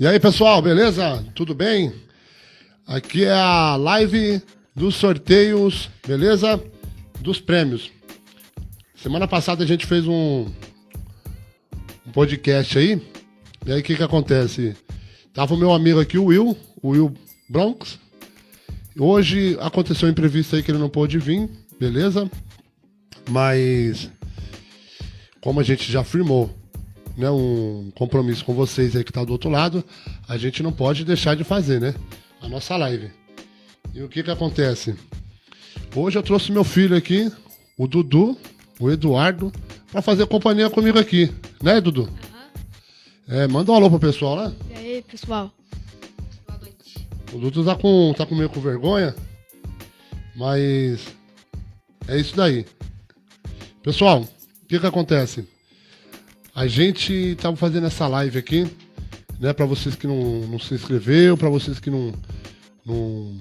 E aí, pessoal, beleza? Tudo bem? Aqui é a live dos sorteios, beleza? Dos prêmios. Semana passada a gente fez um, um podcast aí. E aí, o que que acontece? Tava o meu amigo aqui, o Will, o Will Bronx. Hoje aconteceu um imprevisto aí que ele não pôde vir, beleza? Mas, como a gente já firmou né, um compromisso com vocês aí que tá do outro lado, a gente não pode deixar de fazer, né? A nossa live. E o que que acontece? Hoje eu trouxe meu filho aqui, o Dudu, o Eduardo, para fazer companhia comigo aqui, né, Dudu? É, manda um alô pro pessoal lá. E aí, pessoal? O Dudu tá com, tá com meio com vergonha, mas é isso daí. Pessoal, o que que acontece? A gente tava fazendo essa live aqui, né, para vocês que não, não se inscreveu, para vocês que não, não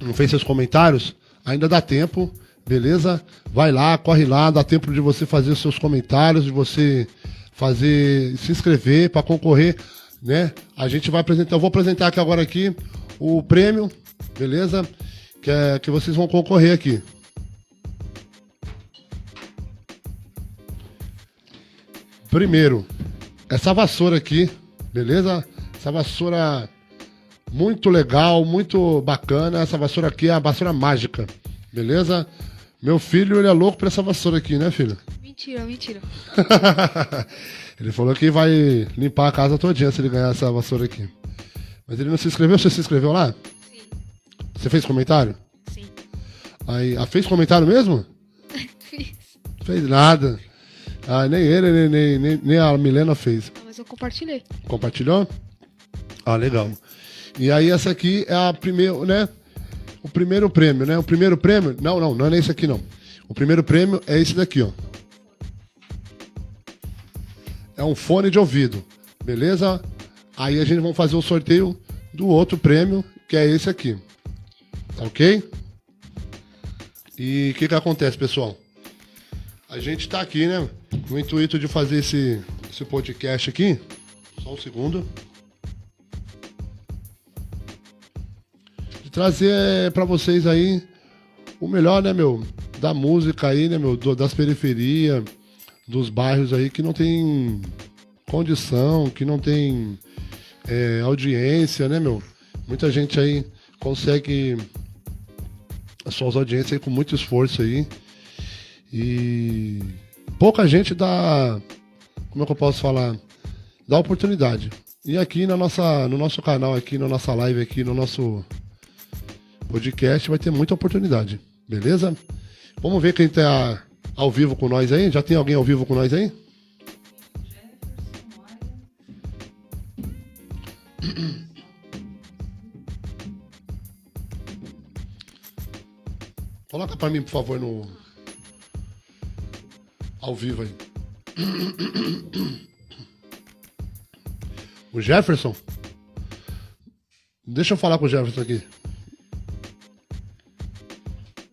não fez seus comentários, ainda dá tempo, beleza? Vai lá, corre lá, dá tempo de você fazer os seus comentários, de você fazer, se inscrever para concorrer, né? A gente vai apresentar, eu vou apresentar aqui agora aqui o prêmio, beleza? Que, é, que vocês vão concorrer aqui. Primeiro, essa vassoura aqui, beleza? Essa vassoura muito legal, muito bacana. Essa vassoura aqui é a vassoura mágica, beleza? Meu filho, ele é louco por essa vassoura aqui, né, filho? Mentira, mentira. ele falou que vai limpar a casa todinha se ele ganhar essa vassoura aqui. Mas ele não se inscreveu? Você se inscreveu lá? Sim. Você fez comentário? Sim. Aí, ah, fez comentário mesmo? Fiz. Fez nada. Ah, nem ele, nem, nem, nem, nem a Milena fez. Ah, mas eu compartilhei. Compartilhou? Ah, legal. E aí essa aqui é a primeira, né? O primeiro prêmio, né? O primeiro prêmio, não, não, não é esse aqui não. O primeiro prêmio é esse daqui, ó. É um fone de ouvido, beleza? Aí a gente vai fazer o sorteio do outro prêmio, que é esse aqui. Tá ok? E o que que acontece, pessoal? A gente tá aqui, né? No intuito de fazer esse, esse podcast aqui. Só um segundo. de trazer para vocês aí o melhor, né, meu, da música aí, né, meu, das periferias, dos bairros aí que não tem condição, que não tem é, audiência, né, meu? Muita gente aí consegue as suas audiências aí com muito esforço aí. E pouca gente dá, como é que eu posso falar? Dá oportunidade. E aqui na nossa, no nosso canal, aqui na nossa live, aqui no nosso podcast, vai ter muita oportunidade. Beleza? Vamos ver quem tá ao vivo com nós aí. Já tem alguém ao vivo com nós aí? Coloca pra mim, por favor, no. Ao vivo aí. O Jefferson? Deixa eu falar com o Jefferson aqui.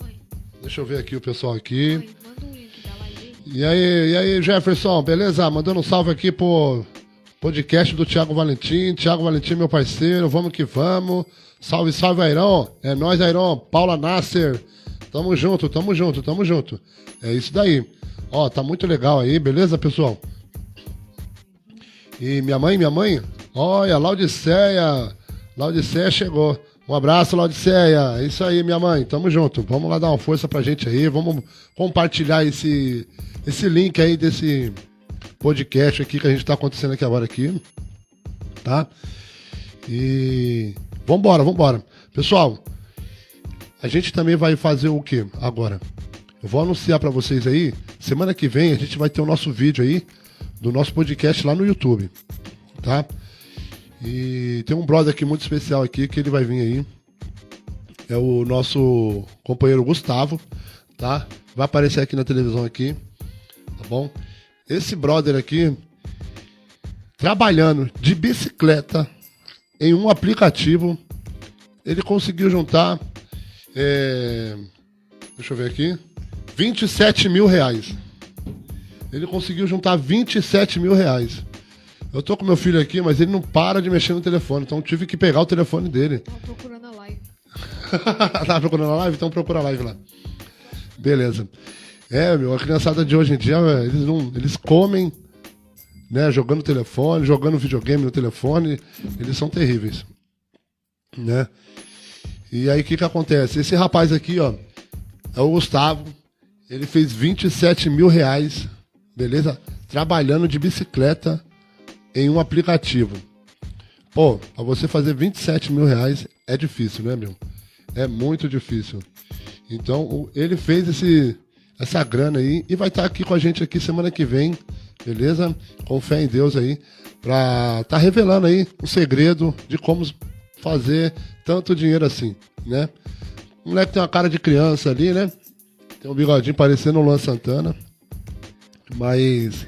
Oi. Deixa eu ver aqui o pessoal aqui. Oi, manda um link da live. E aí, e aí, Jefferson, beleza? Mandando um salve aqui pro podcast do Thiago Valentim. Thiago Valentim, meu parceiro, vamos que vamos. Salve, salve, Airão. É nóis, Airão. Paula Nasser. Tamo junto, tamo junto, tamo junto. É isso daí. Ó, tá muito legal aí, beleza, pessoal? E minha mãe, minha mãe, olha, Laudiceia. Laudiceia chegou. Um abraço, Laudiceia. É isso aí, minha mãe. Tamo junto. Vamos lá dar uma força pra gente aí. Vamos compartilhar esse, esse link aí desse podcast aqui que a gente tá acontecendo aqui agora aqui. Tá? E vambora, vambora. Pessoal, a gente também vai fazer o que agora? Eu vou anunciar pra vocês aí. Semana que vem a gente vai ter o nosso vídeo aí do nosso podcast lá no YouTube, tá? E tem um brother aqui muito especial aqui que ele vai vir aí. É o nosso companheiro Gustavo, tá? Vai aparecer aqui na televisão aqui, tá bom? Esse brother aqui trabalhando de bicicleta em um aplicativo, ele conseguiu juntar, é, deixa eu ver aqui, 27 mil reais. Ele conseguiu juntar 27 mil reais. Eu tô com meu filho aqui, mas ele não para de mexer no telefone, então tive que pegar o telefone dele. Tava procurando a live. Tava procurando a live? Então procura a live lá. Beleza. É, meu, a criançada de hoje em dia, eles não. Eles comem, né? Jogando telefone, jogando videogame no telefone. Eles são terríveis. Né? E aí o que que acontece? Esse rapaz aqui, ó, é o Gustavo. Ele fez 27 mil reais, beleza? Trabalhando de bicicleta em um aplicativo. Pô, pra você fazer 27 mil reais é difícil, né, meu? É muito difícil. Então, ele fez esse, essa grana aí e vai estar aqui com a gente aqui semana que vem, beleza? Com fé em Deus aí, pra tá revelando aí o segredo de como fazer tanto dinheiro assim, né? O moleque tem uma cara de criança ali, né? Tem um bigodinho parecendo o Luan Santana. Mas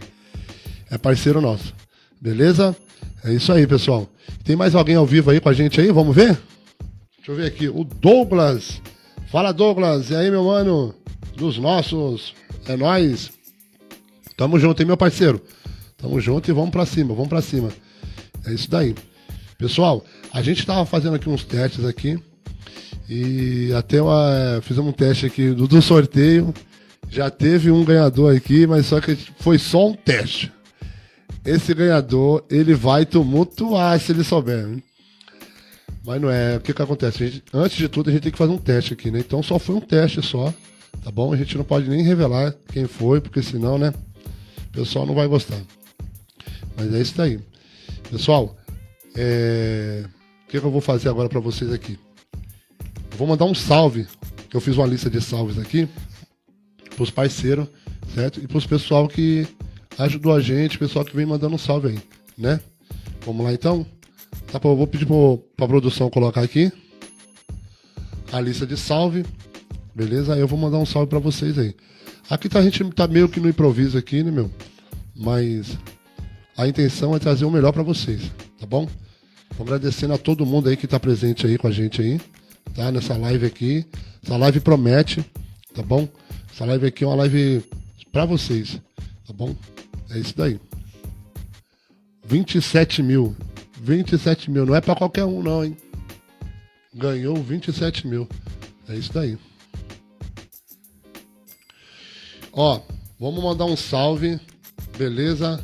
é parceiro nosso. Beleza? É isso aí, pessoal. Tem mais alguém ao vivo aí com a gente aí? Vamos ver? Deixa eu ver aqui. O Douglas. Fala, Douglas. E aí, meu mano? Dos nossos. É nóis. Tamo junto, hein, meu parceiro? Tamo junto e vamos pra cima, vamos pra cima. É isso daí. Pessoal, a gente tava fazendo aqui uns testes aqui. E até uma, fizemos um teste aqui do, do sorteio. Já teve um ganhador aqui, mas só que foi só um teste. Esse ganhador, ele vai tumultuar se ele souber. hein? Mas não é. O que que acontece? Gente- antes de tudo, a gente tem que fazer um teste aqui, né? Então só foi um teste só, tá bom? A gente não pode nem revelar quem foi, porque senão, né? O pessoal não vai gostar. Mas é isso daí. Pessoal, é, que, que eu vou fazer agora pra vocês aqui? Eu vou mandar um salve, eu fiz uma lista de salves aqui, pros parceiros, certo? E pros pessoal que ajudou a gente, pessoal que vem mandando um salve aí, né? Vamos lá então? Tá, eu vou pedir pro, pra produção colocar aqui a lista de salve, beleza? Eu vou mandar um salve pra vocês aí. Aqui tá, a gente tá meio que no improviso aqui, né, meu? Mas a intenção é trazer o melhor pra vocês, tá bom? Agradecendo a todo mundo aí que tá presente aí com a gente aí, tá? Nessa live aqui. Essa live promete, tá bom? Essa live aqui é uma live pra vocês, tá bom? É isso daí. 27 mil. 27 mil. Não é pra qualquer um, não, hein? Ganhou 27 mil. É isso daí. Ó, vamos mandar um salve. Beleza?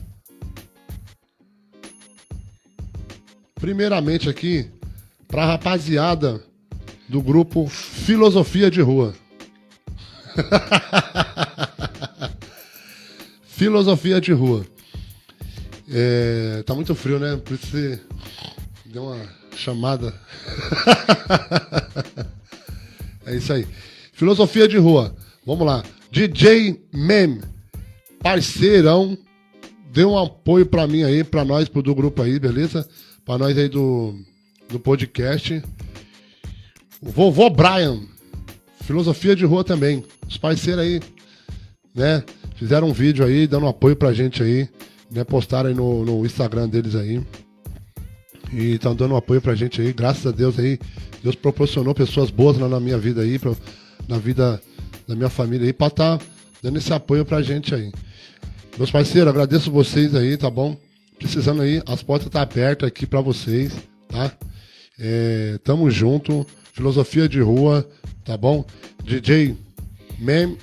Primeiramente aqui, pra rapaziada do grupo Filosofia de Rua. Filosofia de Rua. É, tá muito frio, né? Por isso você deu uma chamada. é isso aí. Filosofia de Rua. Vamos lá. DJ Mem, parceirão, deu um apoio pra mim aí, pra nós, pro do grupo aí, beleza? Pra nós aí do, do podcast. O vovô Brian, filosofia de rua também. Os parceiros aí, né? Fizeram um vídeo aí, dando apoio pra gente aí, né? Postaram aí no, no Instagram deles aí. E estão dando apoio pra gente aí, graças a Deus aí. Deus proporcionou pessoas boas lá na minha vida aí, pra- na vida da minha família aí, pra estar dando esse apoio pra gente aí. Meus parceiros, agradeço vocês aí, tá bom? Precisando aí, as portas estão abertas aqui pra vocês, tá? É, tamo junto. Filosofia de rua, tá bom? DJ Mem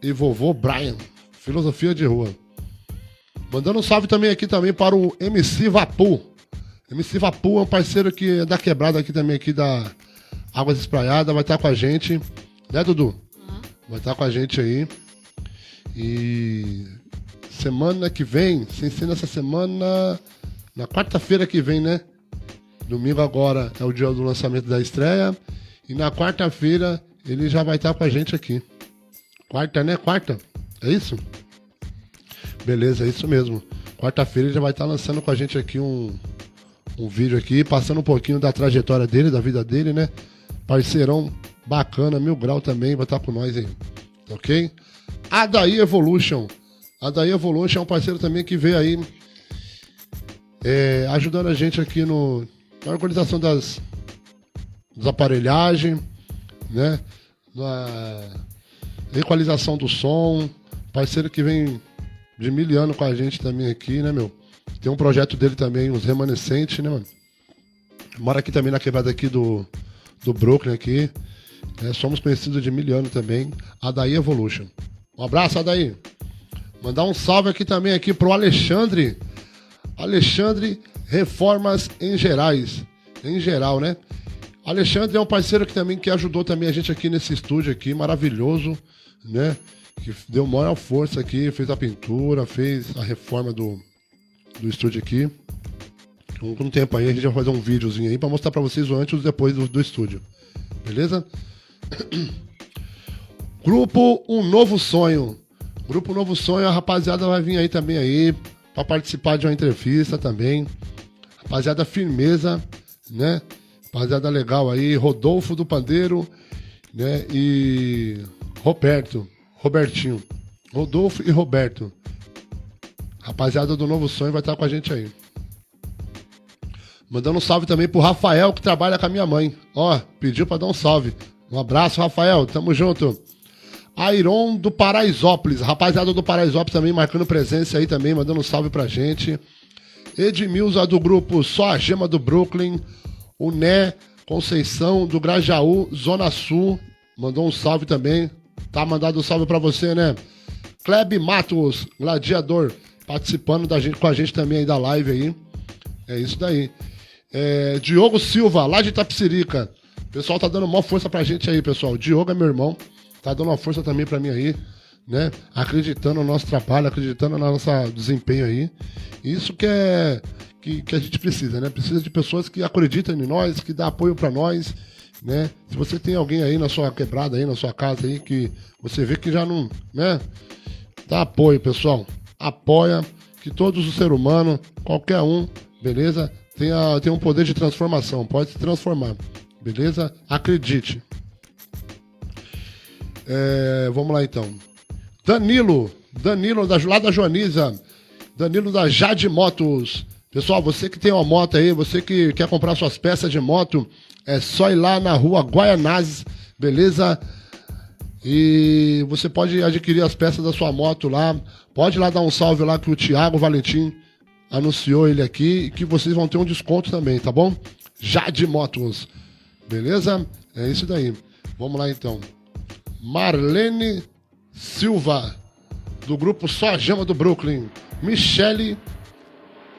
e vovô Brian. Filosofia de rua. Mandando um salve também aqui também para o MC Vapu. MC Vapu é um parceiro que é da quebrada aqui também, aqui da Águas Espraiadas, vai estar com a gente. Né, Dudu? Aham. Vai estar com a gente aí. E semana que vem, sem ser nessa semana, na quarta-feira que vem, né? Domingo agora é o dia do lançamento da estreia. E na quarta-feira ele já vai estar com a gente aqui. Quarta, né? Quarta? É isso? Beleza, é isso mesmo. Quarta-feira ele já vai estar lançando com a gente aqui um, um vídeo aqui, passando um pouquinho da trajetória dele, da vida dele, né? Parceirão bacana, mil grau também, vai estar com nós aí. Ok? A Daí Evolution. A Daí Evolution é um parceiro também que veio aí é, ajudando a gente aqui no, na organização das, das aparelhagens, né? Na equalização do som. Parceiro que vem de mil anos com a gente também aqui, né, meu? Tem um projeto dele também, os remanescentes, né, mano? Mora aqui também na quebrada aqui do, do Brooklyn aqui. É, somos conhecidos de Miliano também. Adaí Evolution. Um abraço, Adaí. Mandar um salve aqui também aqui pro Alexandre. Alexandre Reformas em Gerais. Em geral, né? Alexandre é um parceiro que também que ajudou também a gente aqui nesse estúdio aqui, maravilhoso, né? Que deu maior força aqui, fez a pintura, fez a reforma do, do estúdio aqui. Com, um tempo aí a gente vai fazer um videozinho aí para mostrar para vocês o antes e depois do, do estúdio. Beleza? Grupo Um Novo Sonho. Grupo Novo Sonho, a rapaziada vai vir aí também aí para participar de uma entrevista também. Rapaziada firmeza, né? Rapaziada legal aí, Rodolfo do Pandeiro, né? E Roberto, Robertinho. Rodolfo e Roberto. Rapaziada do Novo Sonho vai estar com a gente aí. Mandando um salve também pro Rafael, que trabalha com a minha mãe. Ó, pediu pra dar um salve. Um abraço, Rafael. Tamo junto. Airon do Paraisópolis. Rapaziada do Paraisópolis também marcando presença aí também, mandando um salve pra gente. Edmilza do grupo Só a Gema do Brooklyn. O Né Conceição do Grajaú, Zona Sul. Mandou um salve também. Tá mandado um salve pra você, né? Kleb Matos, gladiador, participando da gente, com a gente também aí da live aí. É isso daí. É, Diogo Silva, lá de Itapsirica. O pessoal tá dando uma força pra gente aí, pessoal. Diogo é meu irmão. Tá dando uma força também pra mim aí, né? Acreditando no nosso trabalho, acreditando no nosso desempenho aí. Isso que é que, que a gente precisa, né? Precisa de pessoas que acreditam em nós, que dá apoio para nós, né? Se você tem alguém aí na sua quebrada aí, na sua casa aí que você vê que já não, né? Dá apoio, pessoal. Apoia que todos os seres humanos, qualquer um, beleza? Tem, a, tem um poder de transformação, pode se transformar, beleza? Acredite. É, vamos lá então. Danilo, Danilo da, lá da Joaniza, Danilo da Jade Motos. Pessoal, você que tem uma moto aí, você que quer comprar suas peças de moto, é só ir lá na rua Guaianazes, beleza? E você pode adquirir as peças da sua moto lá. Pode ir lá dar um salve lá que o Thiago Valentim anunciou ele aqui e que vocês vão ter um desconto também, tá bom? Jade Motos. Beleza? É isso daí. Vamos lá então. Marlene Silva, do grupo Só a Gema do Brooklyn. Michele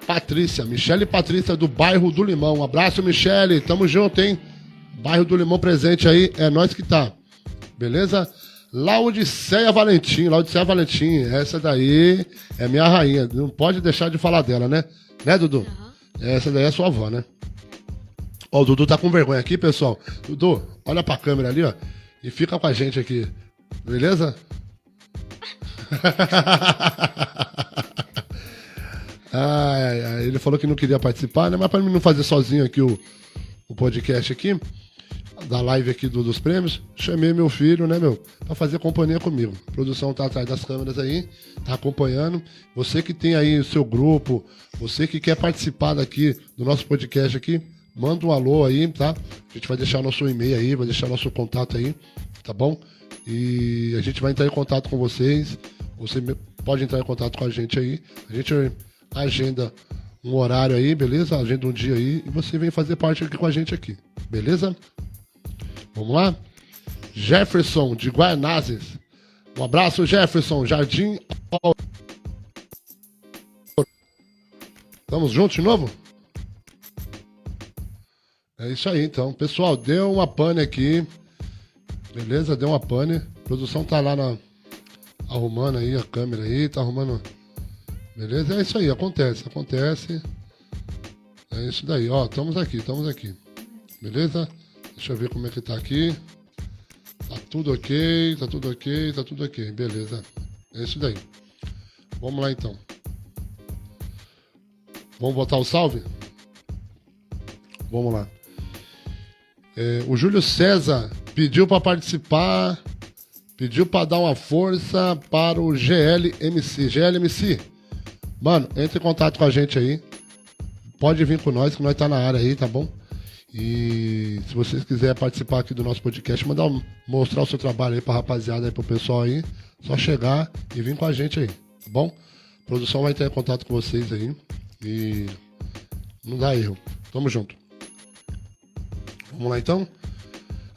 Patrícia. Michele Patrícia, do bairro do Limão. Um abraço, Michele. Tamo junto, hein? Bairro do Limão presente aí. É nós que tá. Beleza? Laudiceia Valentim. Laudiceia Valentim. Essa daí é minha rainha. Não pode deixar de falar dela, né? Né, Dudu? Aham. Essa daí é sua avó, né? Ó, o Dudu tá com vergonha aqui, pessoal. Dudu, olha pra câmera ali, ó. E fica com a gente aqui. Beleza? ai, ai, ai. Ele falou que não queria participar, né? Mas pra mim não fazer sozinho aqui o, o podcast aqui, da live aqui do- dos prêmios, chamei meu filho, né, meu? Pra fazer companhia comigo. A produção tá atrás das câmeras aí, tá acompanhando. Você que tem aí o seu grupo, você que quer participar daqui do nosso podcast aqui, manda um alô aí, tá? A gente vai deixar nosso e-mail aí, vai deixar nosso contato aí, tá bom? E a gente vai entrar em contato com vocês. Você pode entrar em contato com a gente aí. A gente agenda um horário aí, beleza? Agenda um dia aí e você vem fazer parte aqui com a gente aqui, beleza? Vamos lá? Jefferson de Guaianazes. Um abraço, Jefferson. Jardim. Estamos juntos de novo? É isso aí, então. Pessoal, deu uma pane aqui. Beleza? Deu uma pane. A produção tá lá na... arrumando aí a câmera aí, tá arrumando. Beleza? É isso aí, acontece, acontece. É isso daí, ó. Estamos aqui, estamos aqui. Beleza? Deixa eu ver como é que tá aqui. Tá tudo ok, tá tudo ok, tá tudo ok. Beleza. É isso daí. Vamos lá então. Vamos botar o salve? Vamos lá. É, o Júlio César pediu para participar, pediu para dar uma força para o GLMC. GLMC, mano, entre em contato com a gente aí. Pode vir com nós, que nós tá na área aí, tá bom? E se vocês quiserem participar aqui do nosso podcast, mandar um- mostrar o seu trabalho aí pra rapaziada aí, pro pessoal aí, só chegar e vir com a gente aí, tá bom? A produção vai entrar em contato com vocês aí, E não dá erro. Tamo junto. Vamos lá então?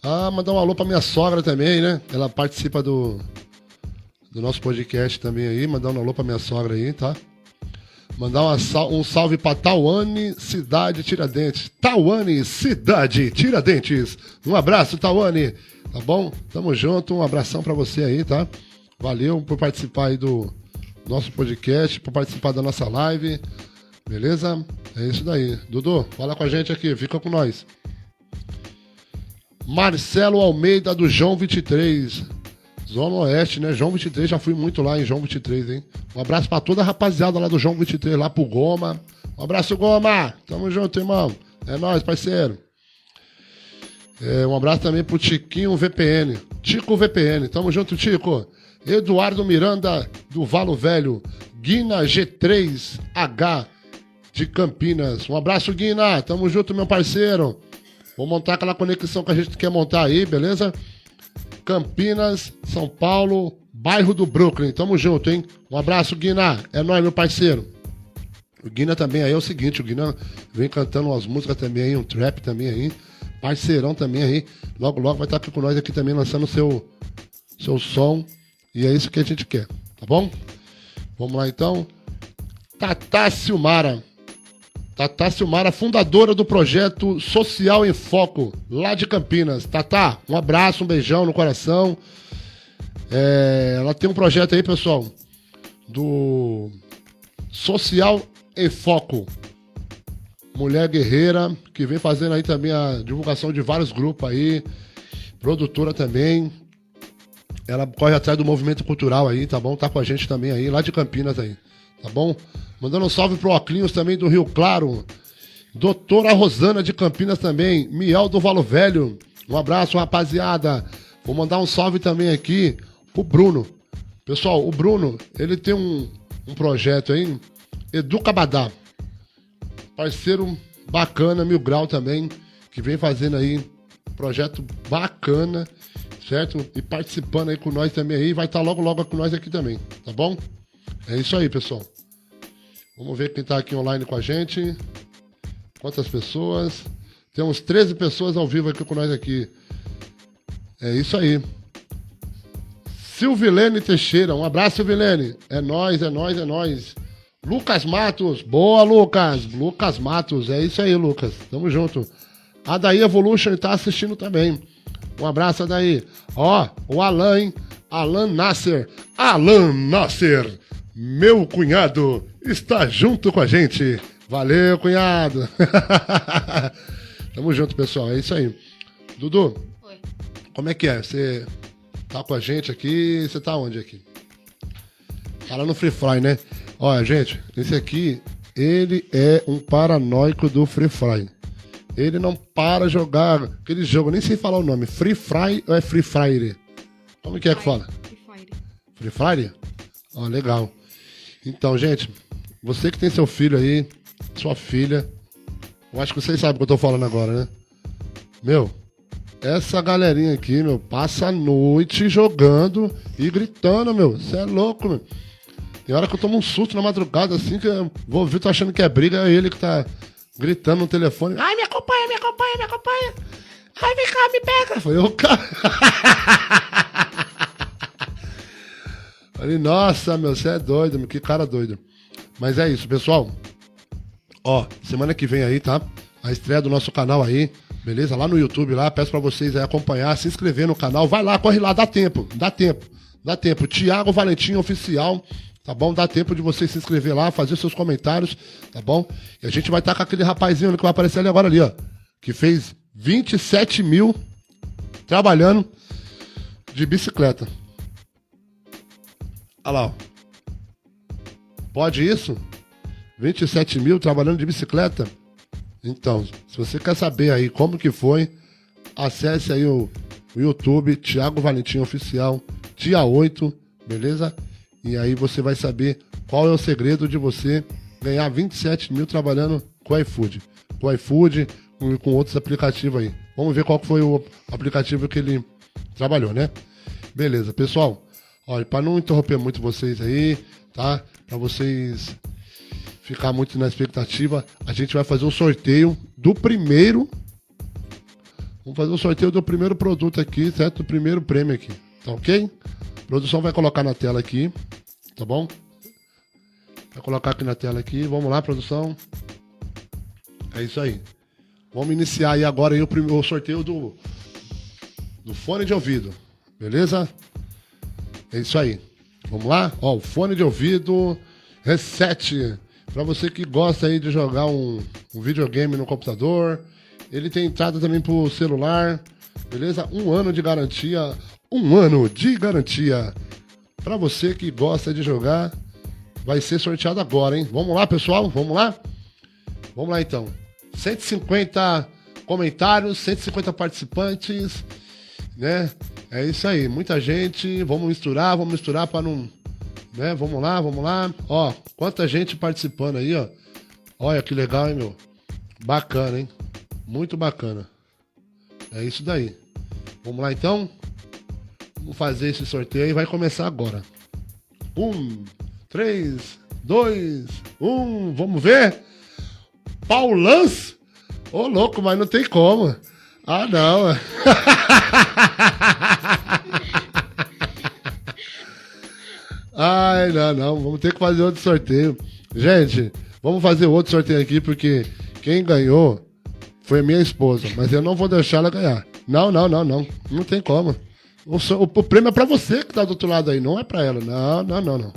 Ah, mandar um alô pra minha sogra também, né? Ela participa do, do nosso podcast também aí. Mandar um alô pra minha sogra aí, tá? Mandar uma um salve pra Tauane, Cidade Tiradentes. Tauane, Cidade Tiradentes. Um abraço, Tauane. Tá bom? Tamo junto. Um abração pra você aí, tá? Valeu por participar aí do nosso podcast, por participar da nossa live. Beleza? É isso daí. Dudu, fala com a gente aqui. Fica com nós. Marcelo Almeida do João 23. Zona Oeste, né? João 23, já fui muito lá em João 23, hein? Um abraço pra toda a rapaziada lá do João 23, lá pro Goma. Um abraço, Goma! Tamo junto, irmão. É nóis, parceiro. É, um abraço também pro Tiquinho VPN. Tico VPN, tamo junto, Tico. Eduardo Miranda, do Valo Velho. Guina G3H, de Campinas. Um abraço, Guina. Tamo junto, meu parceiro. Vou montar aquela conexão que a gente quer montar aí, beleza? Campinas, São Paulo, bairro do Brooklyn. Tamo junto, hein? Um abraço, Guina. É nóis, meu parceiro. O Guina também aí é o seguinte, o Guina vem cantando umas músicas também aí, um trap também aí. Parceirão também aí. Logo, logo vai estar aqui com nós aqui também lançando seu, seu som. E é isso que a gente quer, tá bom? Vamos lá então. Tatá Silmara. Tatá Silmara, fundadora do projeto Social em Foco, lá de Campinas. Tatá, um abraço, um beijão no coração. É, ela tem um projeto aí, pessoal, do Social em Foco. Mulher guerreira, que vem fazendo aí também a divulgação de vários grupos aí. Produtora também. Ela corre atrás do movimento cultural aí, tá bom? Tá com a gente também aí, lá de Campinas aí, tá bom? Mandando um salve pro Oclinhos também do Rio Claro. Doutora Rosana de Campinas também. Miel do Valo Velho. Um abraço, rapaziada. Vou mandar um salve também aqui pro Bruno. Pessoal, o Bruno, ele tem um, um projeto aí, Educa Badá. Parceiro bacana, Mil Grau também, que vem fazendo aí projeto bacana, certo? E participando aí com nós também aí, vai estar logo logo com nós aqui também, tá bom? É isso aí, pessoal. Vamos ver quem tá aqui online com a gente. Quantas pessoas? Temos 13 pessoas ao vivo aqui com nós aqui. É isso aí. Silvilene Teixeira, um abraço, Silvilene. É nós, é nós, é nós. Lucas Matos, boa, Lucas. Lucas Matos, é isso aí, Lucas. Tamo junto. A Daí Evolution tá assistindo também. Um abraço, Daí. Ó, o Alan, hein? Alan Nasser. Alan Nasser, meu cunhado, está junto com a gente. Valeu, cunhado. Tamo junto, pessoal. É isso aí. Dudu, Oi. como é que é? Você tá com a gente aqui? Você tá onde aqui? Tá lá no Free Fire, né? Olha, gente, esse aqui, ele é um paranoico do Free Fire. Ele não para jogar aquele jogo, nem sei falar o nome. Free Fire ou é Free Fire? Como que é que fala? Free Fire. Free Fire? Ó, legal. Então, gente, você que tem seu filho aí, sua filha, eu acho que vocês sabem o que eu tô falando agora, né? Meu, essa galerinha aqui, meu, passa a noite jogando e gritando, meu. Você é louco, meu. Tem hora que eu tomo um susto na madrugada, assim, que eu vou ouvir, tô achando que é briga, é ele que tá gritando no telefone. Ai, me acompanha, me acompanha, me acompanha. Ai, vem cá, me pega. Foi eu, cara. Falei, nossa, meu, você é doido, meu, que cara doido. Mas é isso, pessoal. Ó, semana que vem aí, tá? A estreia do nosso canal aí, beleza? Lá no YouTube, lá, peço pra vocês aí acompanhar, se inscrever no canal. Vai lá, corre lá, dá tempo, dá tempo, dá tempo. Tiago Valentim Oficial, tá bom? Dá tempo de você se inscrever lá, fazer seus comentários, tá bom? E a gente vai estar com aquele rapazinho que vai aparecer ali agora ali, ó. Que fez 27 mil trabalhando de bicicleta. Olha lá, ó. Pode isso? 27 mil trabalhando de bicicleta? Então, se você quer saber aí como que foi, acesse aí o, o YouTube, Thiago Valentim Oficial, dia 8, beleza? E aí você vai saber qual é o segredo de você ganhar 27 mil trabalhando com iFood. Com iFood e com outros aplicativos aí. Vamos ver qual foi o aplicativo que ele trabalhou, né? Beleza, pessoal. Olha, para não interromper muito vocês aí, tá? Para vocês ficar muito na expectativa, a gente vai fazer o sorteio do primeiro. Vamos fazer o sorteio do primeiro produto aqui, certo? Do primeiro prêmio aqui. Tá ok? A produção vai colocar na tela aqui, tá bom? Vai colocar aqui na tela aqui. Vamos lá, produção. É isso aí. Vamos iniciar aí agora aí o, primeiro, sorteio do, do fone de ouvido. Beleza? É isso aí. Vamos lá? Ó, o fone de ouvido Reset. Para você que gosta aí de jogar um, um videogame no computador. Ele tem entrada também pro celular. Beleza? Um ano de garantia. Um ano de garantia. Para você que gosta de jogar. Vai ser sorteado agora, hein? Vamos lá, pessoal? Vamos lá? Vamos lá então. 150 comentários, 150 participantes, né? É isso aí, muita gente. Vamos misturar, vamos misturar para não, né? Vamos lá, vamos lá. Ó, quanta gente participando aí, ó. Olha que legal, hein, meu? Bacana, hein? Muito bacana. É isso daí. Vamos lá então? Vamos fazer esse sorteio e vai começar agora. Um, três, dois, um. Vamos ver? Paulans? Ô, louco, mas não tem como. Ah, não. Ai, não, não. Vamos ter que fazer outro sorteio. Gente, vamos fazer outro sorteio aqui, porque quem ganhou foi minha esposa. Mas eu não vou deixar ela ganhar. Não, não, não, não. Não tem como. O, o, o prêmio é pra você que tá do outro lado aí, não é pra ela. Não, não, não, não.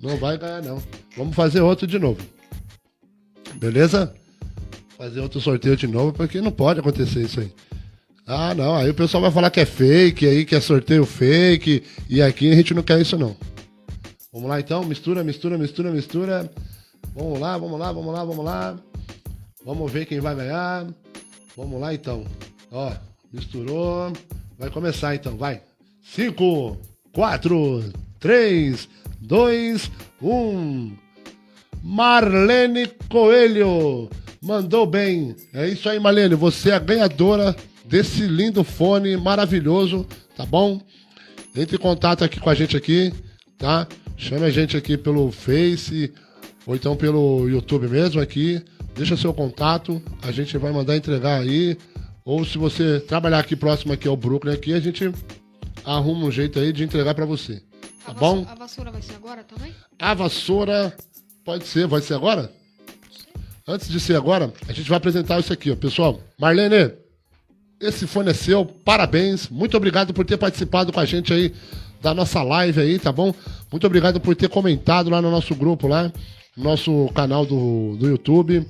Não vai ganhar, não. Vamos fazer outro de novo. Beleza? Fazer outro sorteio de novo, porque não pode acontecer isso aí. Ah, não. Aí o pessoal vai falar que é fake, aí que é sorteio fake. E aqui a gente não quer isso, não. Vamos lá então, mistura, mistura, mistura, mistura. Vamos lá, vamos lá, vamos lá, vamos lá. Vamos ver quem vai ganhar. Vamos lá então. Ó, misturou. Vai começar então, vai. 5, 4, 3, 2, 1. Marlene Coelho. Mandou bem. É isso aí, Marlene. Você é a ganhadora desse lindo fone maravilhoso, tá bom? Entre em contato aqui com a gente aqui, tá? Chame a gente aqui pelo Face ou então pelo YouTube mesmo aqui. Deixa seu contato, a gente vai mandar entregar aí. Ou se você trabalhar aqui próximo aqui ao Brooklyn aqui, a gente arruma um jeito aí de entregar para você. Tá a bom? A vassoura vai ser agora também? A vassoura pode ser, vai ser agora? Antes de ser agora, a gente vai apresentar isso aqui, ó, pessoal. Marlene, esse fone é seu, parabéns. Muito obrigado por ter participado com a gente aí da nossa live aí, tá bom? Muito obrigado por ter comentado lá no nosso grupo lá, no nosso canal do, do YouTube,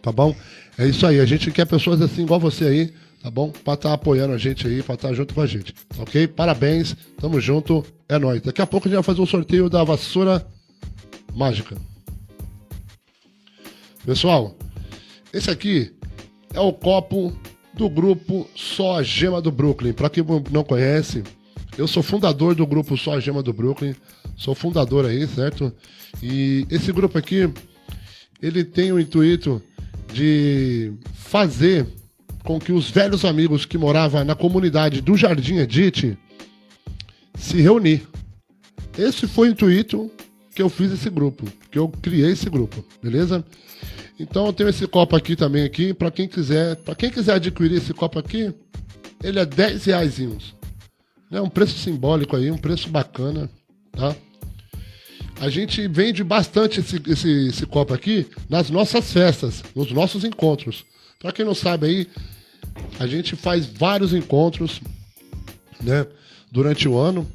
tá bom? É isso aí, a gente quer pessoas assim igual você aí, tá bom? Pra estar tá apoiando a gente aí, pra estar tá junto com a gente, ok? Parabéns, tamo junto, é nóis. Daqui a pouco a gente vai fazer um sorteio da vassoura mágica. Pessoal, esse aqui é o copo do grupo Só Gema do Brooklyn. Para quem não conhece, eu sou fundador do grupo Só Gema do Brooklyn. Sou fundador aí, certo? E esse grupo aqui, ele tem o intuito de fazer com que os velhos amigos que moravam na comunidade do Jardim Edith se reunir. Esse foi o intuito que eu fiz esse grupo, que eu criei esse grupo, beleza? Então eu tenho esse copo aqui também aqui, para quem quiser, para quem quiser adquirir esse copo aqui, ele é 10 reais. É um preço simbólico aí, um preço bacana, tá? A gente vende bastante esse, esse, esse copo aqui nas nossas festas, nos nossos encontros. Para quem não sabe aí, a gente faz vários encontros, né, durante o ano.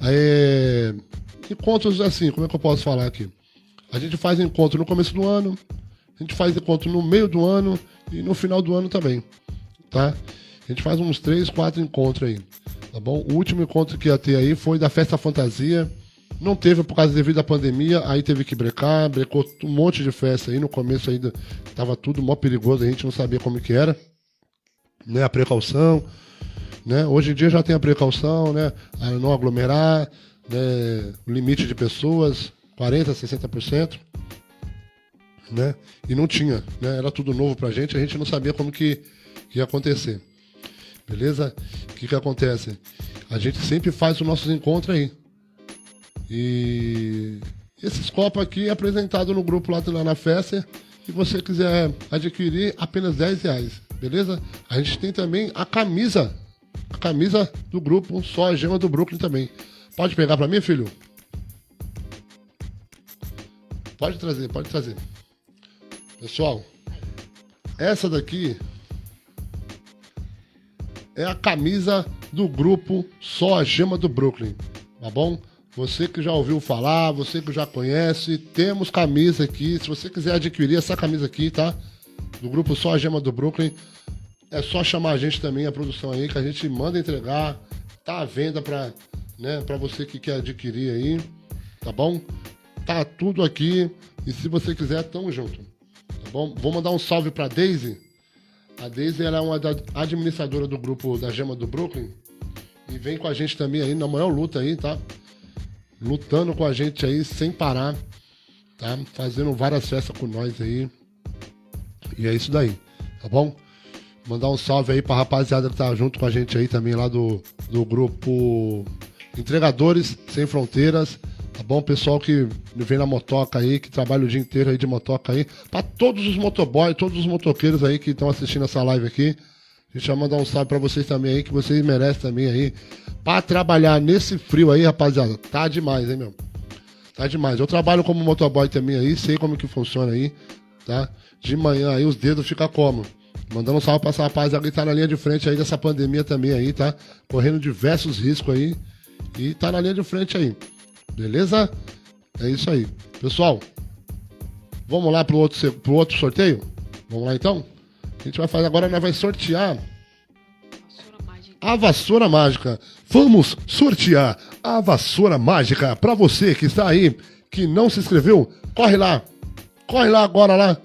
É, encontros assim, como é que eu posso falar aqui? A gente faz encontro no começo do ano, a gente faz encontro no meio do ano e no final do ano também, tá? A gente faz uns três, quatro encontros aí, tá bom? O último encontro que ia ter aí foi da Festa Fantasia. Não teve por causa devido à pandemia, aí teve que brecar, brecou um monte de festa aí. No começo ainda tava tudo mó perigoso, a gente não sabia como que era, né? A precaução, né? Hoje em dia já tem a precaução, né? A não aglomerar, né? O limite de pessoas, 40, 60% né? E não tinha, né? Era tudo novo pra gente, a gente não sabia como que, ia acontecer. Beleza? O que que acontece? A gente sempre faz os nossos encontros aí. E, Esses copos aqui é apresentado no grupo lá, na festa. Se você quiser adquirir, apenas 10 reais, beleza? A gente tem também a camisa. A camisa do grupo, só a gema do Brooklyn também. Pode pegar pra mim, filho? Pode trazer, pode trazer. Pessoal, essa daqui é a camisa do grupo Só a Gema do Brooklyn, tá bom? Você que já ouviu falar, você que já conhece, temos camisa aqui. Se você quiser adquirir essa camisa aqui, tá? Do grupo Só a Gema do Brooklyn, é só chamar a gente também, a produção aí, que a gente manda entregar. Tá à venda pra, né, pra você que quer adquirir aí, tá bom? Tá tudo aqui. E se você quiser, tamo junto. Tá bom? Vou mandar um salve pra Daisy. A Daisy ela é uma administradora do grupo da Gema do Brooklyn. E vem com a gente também aí na maior luta aí, tá? lutando com a gente aí sem parar, tá? Fazendo várias festas com nós aí. E é isso daí, tá bom? Mandar um salve aí pra rapaziada que tá junto com a gente aí também lá do, do grupo Entregadores Sem Fronteiras. Tá bom? Pessoal que vem na motoca aí, que trabalha o dia inteiro aí de motoca aí. Pra todos os motoboys, todos os motoqueiros aí que estão assistindo essa live aqui. A gente vai mandar um salve pra vocês também aí, que vocês merecem também aí. Pra trabalhar nesse frio aí, rapaziada, tá demais, hein, meu? Tá demais. Eu trabalho como motoboy também aí, sei como que funciona aí, tá? De manhã aí os dedos ficam como? Mandando um salve pra essa rapaziada que tá na linha de frente aí dessa pandemia também aí, tá? Correndo diversos riscos aí. E tá na linha de frente aí. Beleza? É isso aí. Pessoal, vamos lá pro outro, pro outro sorteio? Vamos lá então? A gente vai fazer agora, nós vai sortear a vassoura mágica. Vamos sortear a vassoura mágica para você que está aí, que não se inscreveu. Corre lá, corre lá agora lá.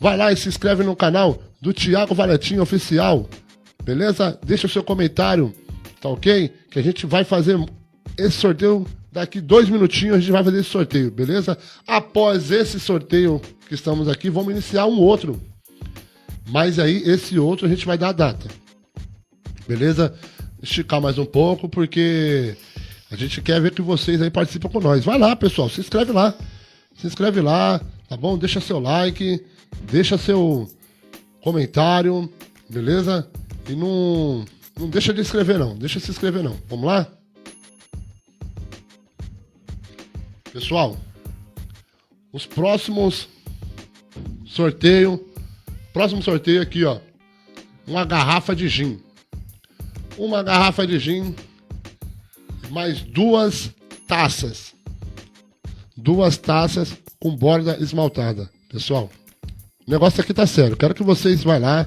Vai lá e se inscreve no canal do Thiago Valetinho Oficial. Beleza? Deixa o seu comentário, tá ok? Que a gente vai fazer esse sorteio daqui dois minutinhos. A gente vai fazer esse sorteio, beleza? Após esse sorteio que estamos aqui, vamos iniciar um outro mas aí, esse outro a gente vai dar a data. Beleza? Esticar mais um pouco, porque a gente quer ver que vocês aí participam com nós. Vai lá, pessoal, se inscreve lá. Se inscreve lá, tá bom? Deixa seu like, deixa seu comentário, beleza? E não, não deixa de inscrever não, deixa de se inscrever não. Vamos lá? Pessoal, os próximos sorteio Próximo sorteio aqui, ó. Uma garrafa de gin. Uma garrafa de gin. Mais duas taças. Duas taças com borda esmaltada. Pessoal, o negócio aqui tá sério. Quero que vocês vá lá,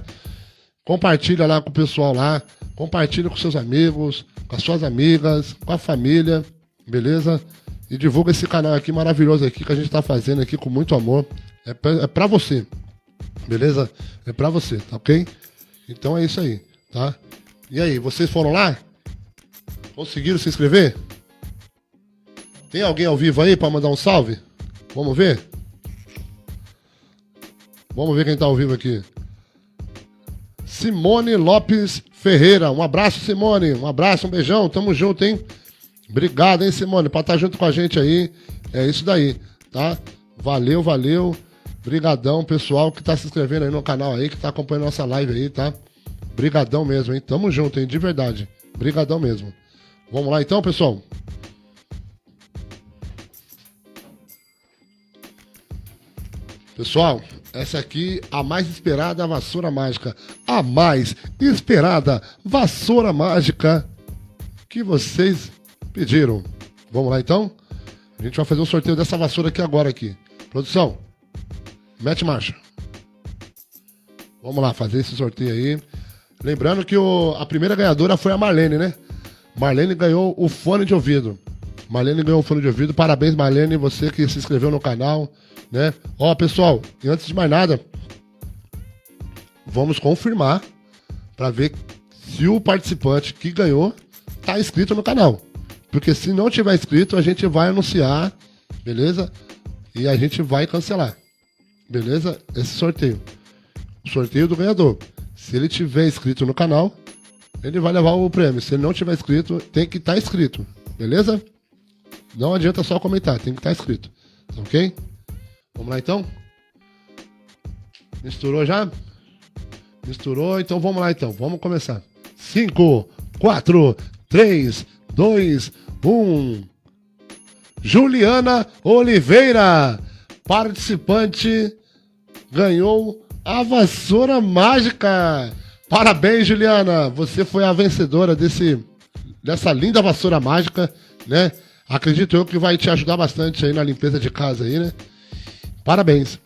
compartilha lá com o pessoal lá, compartilha com seus amigos, com as suas amigas, com a família, beleza? E divulga esse canal aqui maravilhoso aqui que a gente tá fazendo aqui com muito amor. É pra, é você. Beleza? É pra você, tá ok? Então é isso aí, tá? E aí, vocês foram lá? Conseguiram se inscrever? Tem alguém ao vivo aí para mandar um salve? Vamos ver? Vamos ver quem tá ao vivo aqui. Simone Lopes Ferreira. Um abraço, Simone. Um abraço, um beijão. Tamo junto, hein? Obrigado, hein, Simone, por estar tá junto com a gente aí. É isso daí, tá? Valeu, valeu. Brigadão, pessoal que tá se inscrevendo aí no canal aí, que tá acompanhando nossa live aí, tá? Brigadão mesmo, hein? Tamo junto, hein? De verdade. Brigadão mesmo. Vamos lá então, pessoal? Pessoal, essa aqui a mais esperada vassoura mágica. A mais esperada vassoura mágica que vocês pediram. Vamos lá então? A gente vai fazer o sorteio dessa vassoura aqui agora aqui. Produção, Mete marcha. Vamos lá, fazer esse sorteio aí. Lembrando que o, a primeira ganhadora foi a Marlene, né? Marlene ganhou o fone de ouvido. Marlene ganhou o fone de ouvido. Parabéns, Marlene, você que se inscreveu no canal, né? Ó, pessoal, e antes de mais nada, vamos confirmar para ver se o participante que ganhou tá inscrito no canal. Porque se não tiver inscrito, a gente vai anunciar, beleza? E a gente vai cancelar. Beleza? Esse sorteio. Sorteio do ganhador. Se ele tiver inscrito no canal, ele vai levar o prêmio. Se ele não tiver inscrito, tem que estar tá inscrito. Beleza? Não adianta só comentar, tem que estar tá inscrito. Tá ok? Vamos lá então? Misturou já? Misturou, então vamos lá então. Vamos começar. 5, 4, 3, 2, 1. Juliana Oliveira, participante, ganhou a vassoura mágica. Parabéns, Juliana. Você foi a vencedora desse, dessa linda vassoura mágica, né? Acredito eu que vai te ajudar bastante aí na limpeza de casa aí, né? Parabéns.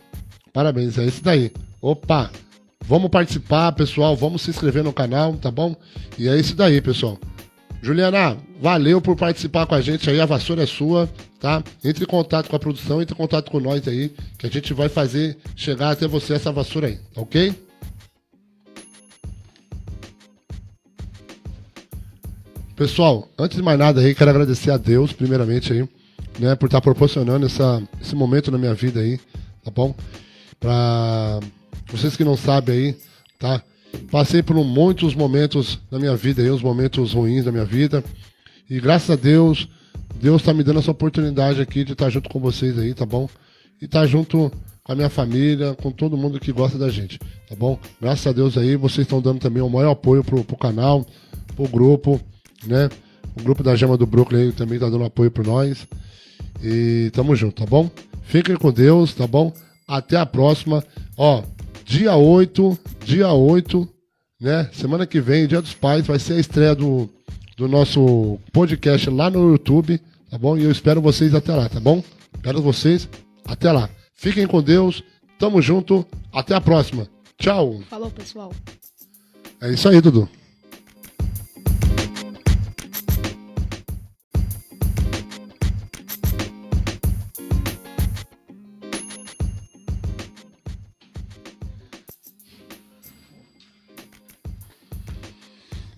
Parabéns, é isso daí. Opa! Vamos participar, pessoal. Vamos se inscrever no canal, tá bom? E é isso daí, pessoal. Juliana, valeu por participar com a gente aí. A vassoura é sua, tá? Entre em contato com a produção, entre em contato com nós aí, que a gente vai fazer chegar até você essa vassoura aí, ok? Pessoal, antes de mais nada aí, quero agradecer a Deus, primeiramente aí, né, por estar proporcionando essa, esse momento na minha vida aí, tá bom? Pra vocês que não sabem aí, tá? Passei por muitos momentos na minha vida aí, os momentos ruins da minha vida. E graças a Deus, Deus tá me dando essa oportunidade aqui de estar junto com vocês aí, tá bom? E estar junto com a minha família, com todo mundo que gosta da gente, tá bom? Graças a Deus aí, vocês estão dando também o maior apoio pro, pro canal, pro grupo né? O grupo da Gema do Brooklyn também tá dando apoio para nós. E tamo junto, tá bom? Fiquem com Deus, tá bom? Até a próxima. Ó, dia 8, dia 8, né? Semana que vem, Dia dos Pais, vai ser a estreia do, do nosso podcast lá no YouTube, tá bom? E eu espero vocês até lá, tá bom? Espero vocês até lá. Fiquem com Deus, tamo junto, até a próxima. Tchau. Falou, pessoal. É isso aí, Dudu.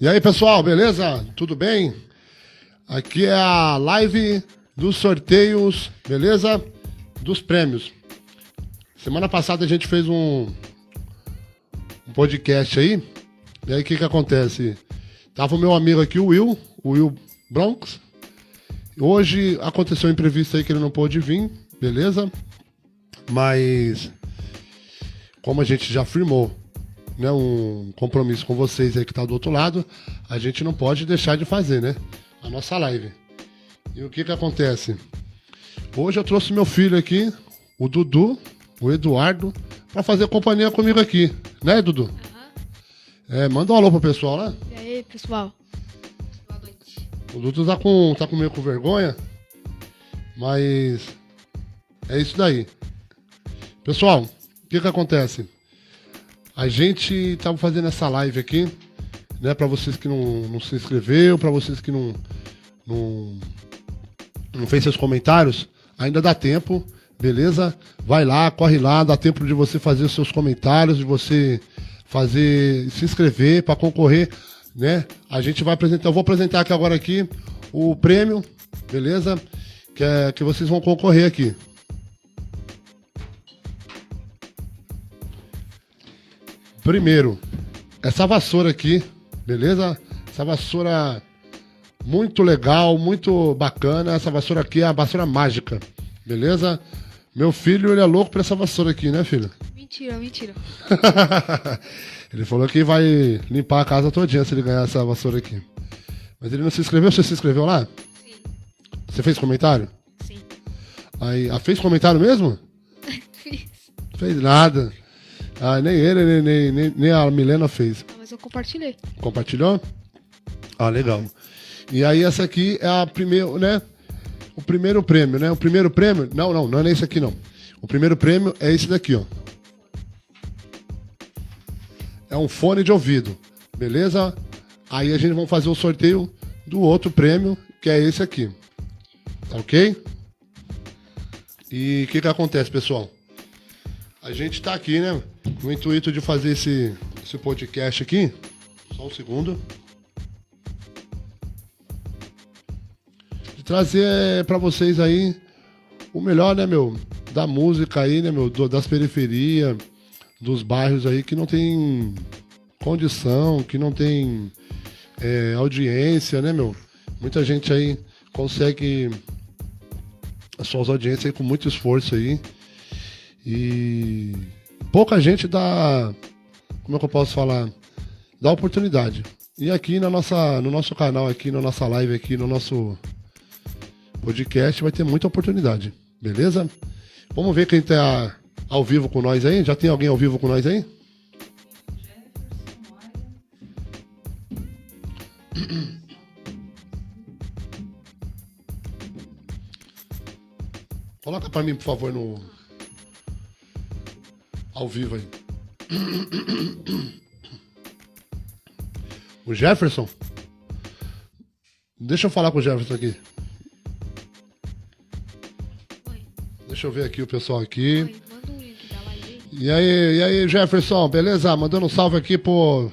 E aí, pessoal, beleza? Tudo bem? Aqui é a live dos sorteios, beleza? Dos prêmios. Semana passada a gente fez um, um podcast aí. E aí o que que acontece? Tava o meu amigo aqui, o Will, o Will Bronx. Hoje aconteceu um imprevisto aí que ele não pôde vir, beleza? Mas como a gente já firmou né, um compromisso com vocês aí que tá do outro lado, a gente não pode deixar de fazer, né? A nossa live. E o que que acontece? Hoje eu trouxe meu filho aqui, o Dudu, o Eduardo, para fazer companhia comigo aqui, né, Dudu? É, manda um alô pro pessoal lá. E aí, pessoal? Boa noite. O Dudu tá com, tá com meio com vergonha, mas é isso daí. Pessoal, o que que acontece? A gente tava fazendo essa live aqui, né, para vocês que não, não se inscreveu, para vocês que não, não não fez seus comentários, ainda dá tempo, beleza? Vai lá, corre lá, dá tempo de você fazer os seus comentários, de você fazer, se inscrever para concorrer, né? A gente vai apresentar, eu vou apresentar aqui agora aqui o prêmio, beleza? Que é que vocês vão concorrer aqui. Primeiro, essa vassoura aqui, beleza? Essa vassoura muito legal, muito bacana. Essa vassoura aqui é a vassoura mágica, beleza? Meu filho, ele é louco pra essa vassoura aqui, né, filho? Mentira, mentira. ele falou que vai limpar a casa todinha se ele ganhar essa vassoura aqui. Mas ele não se inscreveu? Você se inscreveu lá? Sim. Você fez comentário? Sim. Aí, ah, fez comentário mesmo? Fiz. Fez nada. Ah, nem ele, nem, nem, nem, nem a Milena fez. Mas eu compartilhei. Compartilhou? Ah, legal. E aí essa aqui é a primeira, né? O primeiro prêmio, né? O primeiro prêmio, não, não, não é esse aqui não. O primeiro prêmio é esse daqui, ó. É um fone de ouvido, beleza? Aí a gente vai fazer o sorteio do outro prêmio, que é esse aqui. Tá ok? E o que que acontece, pessoal? A gente tá aqui, né? Com o intuito de fazer esse, esse podcast aqui. Só um segundo. De trazer para vocês aí o melhor, né, meu? Da música aí, né, meu? Das periferias, dos bairros aí que não tem condição, que não tem é, audiência, né, meu? Muita gente aí consegue as suas audiências aí com muito esforço aí. E pouca gente dá, como é que eu posso falar, dá oportunidade. E aqui na nossa, no nosso canal, aqui na nossa live, aqui no nosso podcast, vai ter muita oportunidade, beleza? Vamos ver quem tá ao vivo com nós aí. Já tem alguém ao vivo com nós aí? Coloca pra mim, por favor, no. Ao vivo aí. O Jefferson? Deixa eu falar com o Jefferson aqui. Oi. Deixa eu ver aqui o pessoal aqui. Oi, manda um link da live. E aí, e aí, Jefferson, beleza? Mandando um salve aqui pro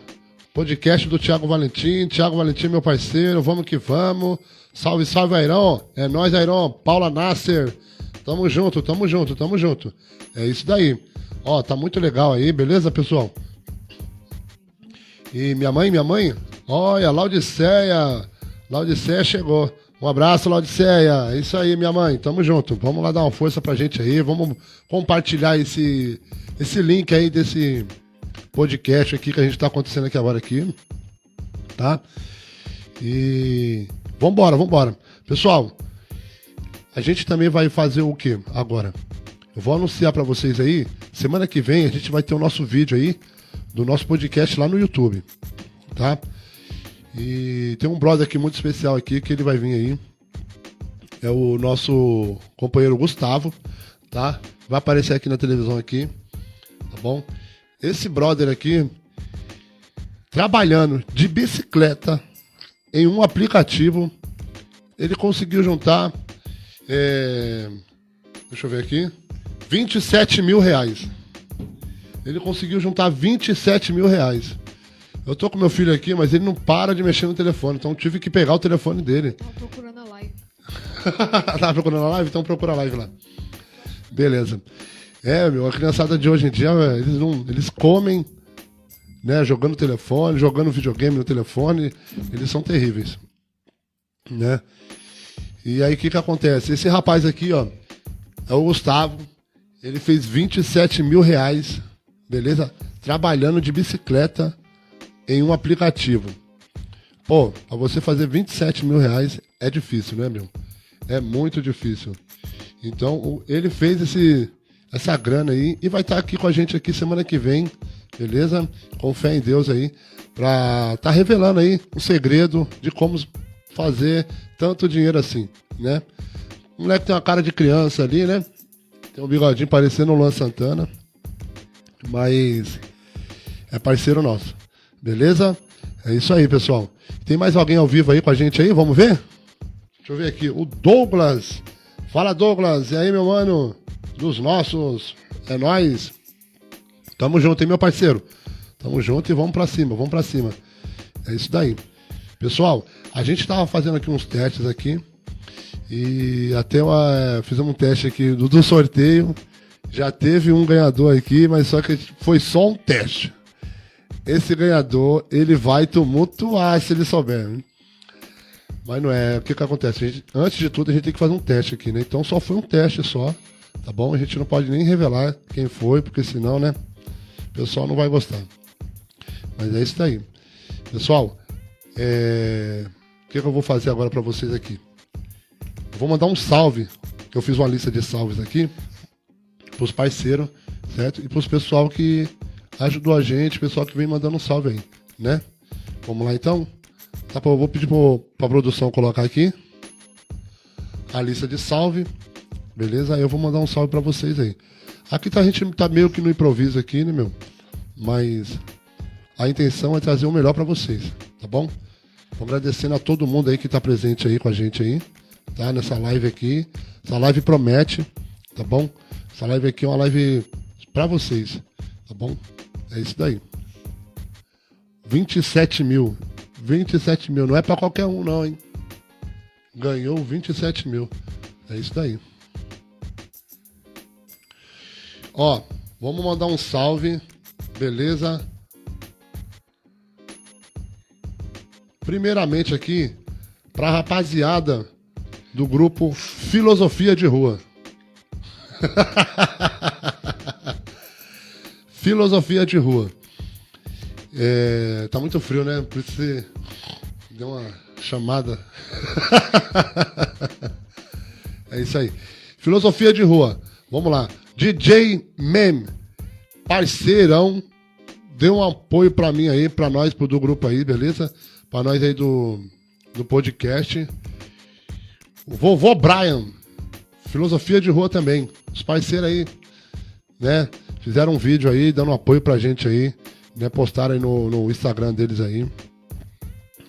podcast do Thiago Valentim. Thiago Valentim, meu parceiro, vamos que vamos. Salve, salve, Airão. É nóis, Airão. Paula Nasser. Tamo junto, tamo junto, tamo junto. É isso daí. Ó, tá muito legal aí, beleza, pessoal? E minha mãe, minha mãe, olha, Laudiceia. Laudiceia chegou. Um abraço, Laudiceia. É isso aí, minha mãe. Tamo junto. Vamos lá dar uma força pra gente aí. Vamos compartilhar esse, esse link aí desse podcast aqui que a gente tá acontecendo aqui agora aqui. Tá? E vambora, vambora. Pessoal, a gente também vai fazer o que agora? Vou anunciar pra vocês aí. Semana que vem a gente vai ter o nosso vídeo aí do nosso podcast lá no YouTube, tá? E tem um brother aqui muito especial aqui que ele vai vir aí. É o nosso companheiro Gustavo, tá? Vai aparecer aqui na televisão aqui, tá bom? Esse brother aqui trabalhando de bicicleta em um aplicativo, ele conseguiu juntar, é, deixa eu ver aqui, 27 mil reais. Ele conseguiu juntar 27 mil reais. Eu tô com meu filho aqui, mas ele não para de mexer no telefone, então tive que pegar o telefone dele. Tava procurando a live. tá procurando a live? Então procura a live lá. Beleza. É, meu, a criançada de hoje em dia, eles não. Eles comem, né? Jogando telefone, jogando videogame no telefone. Eles são terríveis. Né? E aí o que que acontece? Esse rapaz aqui, ó, é o Gustavo. Ele fez 27 mil reais, beleza? Trabalhando de bicicleta em um aplicativo. Pô, pra você fazer 27 mil reais é difícil, né, meu? É muito difícil. Então, ele fez esse, essa grana aí e vai estar aqui com a gente aqui semana que vem, beleza? Com fé em Deus aí, pra tá revelando aí o segredo de como fazer tanto dinheiro assim, né? O moleque tem uma cara de criança ali, né? Tem um bigodinho parecendo o Luan Santana. Mas é parceiro nosso. Beleza? É isso aí, pessoal. Tem mais alguém ao vivo aí com a gente aí? Vamos ver? Deixa eu ver aqui. O Douglas. Fala, Douglas. E aí, meu mano? Dos nossos. É nóis. Tamo junto, hein, meu parceiro? Tamo junto e vamos pra cima, vamos pra cima. É isso daí. Pessoal, a gente tava fazendo aqui uns testes aqui. E até uma, fizemos um teste aqui do, do sorteio. Já teve um ganhador aqui, mas só que foi só um teste. Esse ganhador, ele vai tumultuar se ele souber. hein? Mas não é. O que que acontece? Gente- antes de tudo, a gente tem que fazer um teste aqui, né? Então só foi um teste só, tá bom? A gente não pode nem revelar quem foi, porque senão, né? O pessoal não vai gostar. Mas é isso daí. Pessoal, é... o que, que eu vou fazer agora pra vocês aqui? Eu vou mandar um salve. Eu fiz uma lista de salves aqui pros parceiros, certo? E pros pessoal que ajudou a gente, pessoal que vem mandando um salve aí, né? Vamos lá então? Tá, eu vou pedir pro, pra produção colocar aqui a lista de salve, beleza? Eu vou mandar um salve pra vocês aí. Aqui tá, a gente tá meio que no improviso aqui, né, meu? Mas a intenção é trazer o melhor pra vocês, tá bom? Agradecendo a todo mundo aí que tá presente aí com a gente aí, tá? Nessa live aqui. Essa live promete, tá bom? Essa live aqui é uma live pra vocês, tá bom? É isso daí. 27 mil. 27 mil. Não é pra qualquer um, não, hein? Ganhou 27 mil. É isso daí. Ó, vamos mandar um salve. Beleza? Primeiramente aqui, pra rapaziada do grupo Filosofia de Rua. Filosofia de Rua. É, tá muito frio, né? Por isso você deu uma chamada. é isso aí. Filosofia de Rua. Vamos lá. DJ Mem, parceirão, deu um apoio pra mim aí, pra nós, pro do grupo aí, beleza? Pra nós aí do, do podcast. O vovô Brian, filosofia de rua também. Os parceiros aí, né? Fizeram um vídeo aí, dando apoio pra gente aí, né? Postaram aí no, no Instagram deles aí.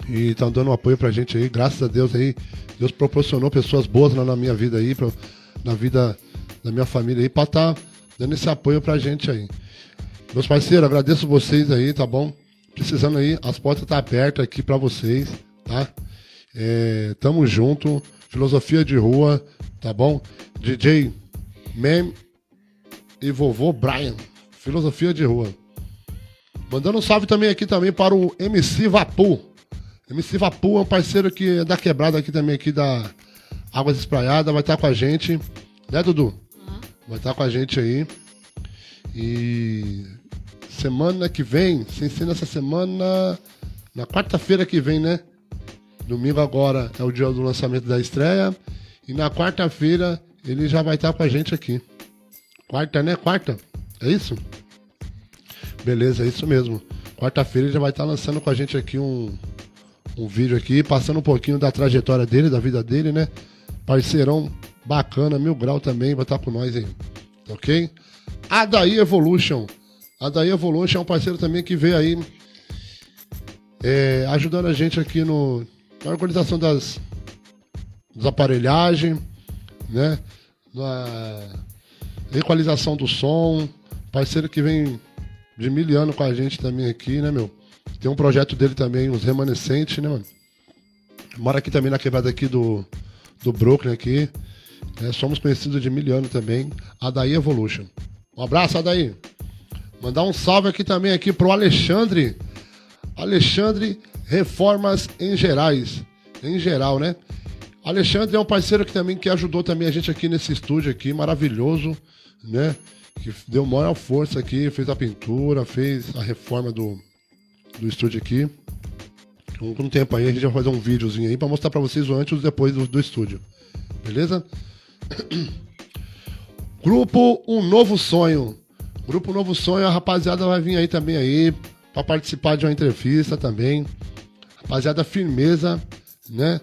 E estão dando apoio pra gente aí, graças a Deus aí. Deus proporcionou pessoas boas lá na minha vida aí, pra, na vida da minha família aí, pra estar tá dando esse apoio pra gente aí. Meus parceiros, agradeço vocês aí, tá bom? Precisando aí, as portas estão tá abertas aqui pra vocês, tá? É, tamo junto. Filosofia de rua, tá bom? DJ Mem e vovô Brian. Filosofia de rua. Mandando um salve também aqui também para o MC Vapu. MC Vapu é um parceiro que é da quebrada aqui também, aqui da Águas Espraiadas, vai estar com a gente. Né, Dudu? Uhum. Vai estar com a gente aí. E semana que vem, sem ser nessa semana, na quarta-feira que vem, né? Domingo agora é o dia do lançamento da estreia. E na quarta-feira ele já vai estar com a gente aqui. Quarta, né? Quarta? É isso? Beleza, é isso mesmo. Quarta-feira ele já vai estar lançando com a gente aqui um, um vídeo aqui, passando um pouquinho da trajetória dele, da vida dele, né? Parceirão bacana, mil grau também, vai estar com nós aí. Ok? A Daí Evolution. A Daí Evolution é um parceiro também que veio aí é, ajudando a gente aqui no, na organização das, das aparelhagens, né? Na equalização do som. Parceiro que vem de mil anos com a gente também aqui, né, meu? Tem um projeto dele também, os remanescentes, né, mano? Mora aqui também na quebrada aqui do, do Brooklyn aqui. É, somos conhecidos de mil anos também. Adaí Evolution. Um abraço, Adaí. Mandar um salve aqui também aqui pro Alexandre. Alexandre reformas em gerais, em geral, né? Alexandre é um parceiro que também que ajudou também a gente aqui nesse estúdio aqui, maravilhoso, né? Que deu maior força aqui, fez a pintura, fez a reforma do, do estúdio aqui. Com um tempo aí a gente vai fazer um videozinho aí para mostrar para vocês o antes e o depois do, do estúdio. Beleza? Grupo Um Novo Sonho. Grupo Novo Sonho, a rapaziada vai vir aí também aí para participar de uma entrevista também. Rapaziada firmeza, né?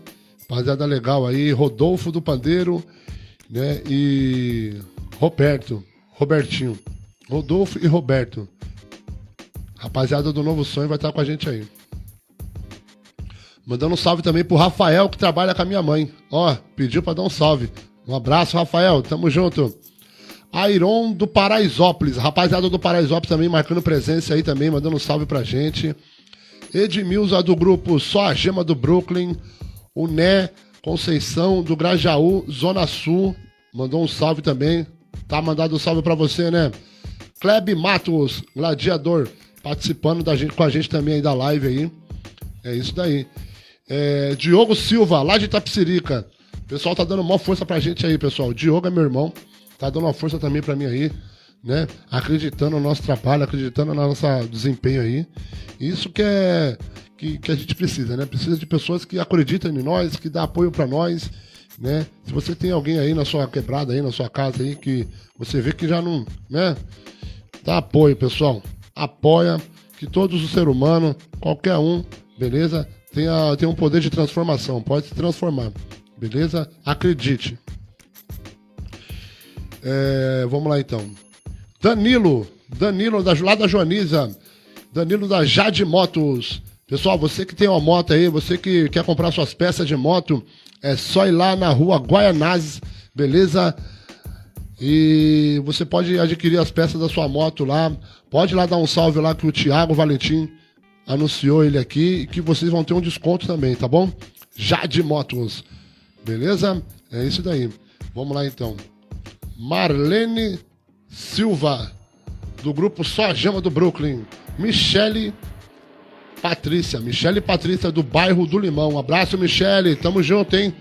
Rapaziada legal aí, Rodolfo do Pandeiro, né? E Roberto, Robertinho. Rodolfo e Roberto. Rapaziada do Novo Sonho vai estar com a gente aí. Mandando um salve também pro Rafael, que trabalha com a minha mãe. Ó, pediu pra dar um salve. Um abraço, Rafael. Tamo junto. Airon do Paraisópolis. Rapaziada do Paraisópolis também marcando presença aí também, mandando um salve pra gente. Edmilza do grupo Só a Gema do Brooklyn, o Né Conceição do Grajaú, Zona Sul, mandou um salve também. Tá mandado um salve para você, né? Kleb Matos, gladiador, participando da gente, com a gente também aí da live aí. É isso daí. É, Diogo Silva, lá de Tapsirica. O pessoal tá dando maior força pra gente aí, pessoal. Diogo é meu irmão, tá dando uma força também pra mim aí né? Acreditando no nosso trabalho, acreditando no nosso desempenho aí. Isso que é que, que a gente precisa, né? Precisa de pessoas que acreditam em nós, que dá apoio para nós, né? Se você tem alguém aí na sua quebrada aí, na sua casa aí que você vê que já não, né? Dá apoio, pessoal. Apoia que todos os seres humanos, qualquer um, beleza? Tem, a, tem um poder de transformação, pode se transformar, beleza? Acredite. É, vamos lá então. Danilo, Danilo da, lá da Joaniza, Danilo da Jade Motos. Pessoal, você que tem uma moto aí, você que quer comprar suas peças de moto, é só ir lá na rua Guaianazes, beleza? E você pode adquirir as peças da sua moto lá. Pode ir lá dar um salve lá que o Thiago Valentim anunciou ele aqui e que vocês vão ter um desconto também, tá bom? Jade Motos. Beleza? É isso daí. Vamos lá então. Marlene Silva, do grupo Só Jama do Brooklyn. Michele Patrícia. Michele Patrícia, do bairro do Limão. Um abraço, Michele. Tamo junto, hein?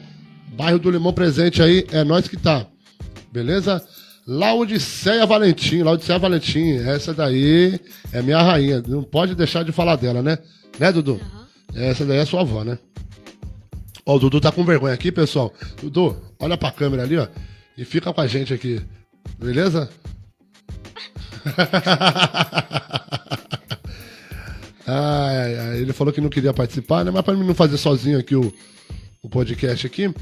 Bairro do Limão presente aí, é nós que tá. Beleza? Laudiceia Valentim, Laudiceia Valentim, essa daí é minha rainha. Não pode deixar de falar dela, né? Né, Dudu? Aham. Essa daí é sua avó, né? Ó, o Dudu tá com vergonha aqui, pessoal. Dudu, olha pra câmera ali, ó. E fica com a gente aqui. Beleza? ai, ai. Ele falou que não queria participar, né? Mas pra mim não fazer sozinho aqui o, o podcast aqui,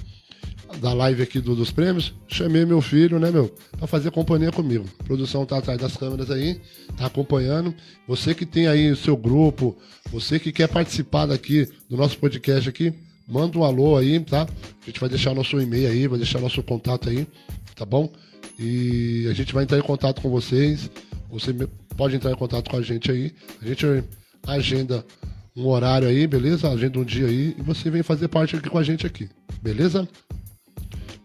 da live aqui do- dos prêmios, chamei meu filho, né, meu, pra fazer companhia comigo. A produção tá atrás das câmeras aí, tá acompanhando. Você que tem aí o seu grupo, você que quer participar daqui do nosso podcast aqui, manda um alô aí, tá? A gente vai deixar nosso e-mail aí, vai deixar nosso contato aí, tá bom? E a gente vai entrar em contato com vocês. Você pode entrar em contato com a gente aí. A gente agenda um horário aí, beleza? Agenda um dia aí e você vem fazer parte aqui com a gente aqui, beleza?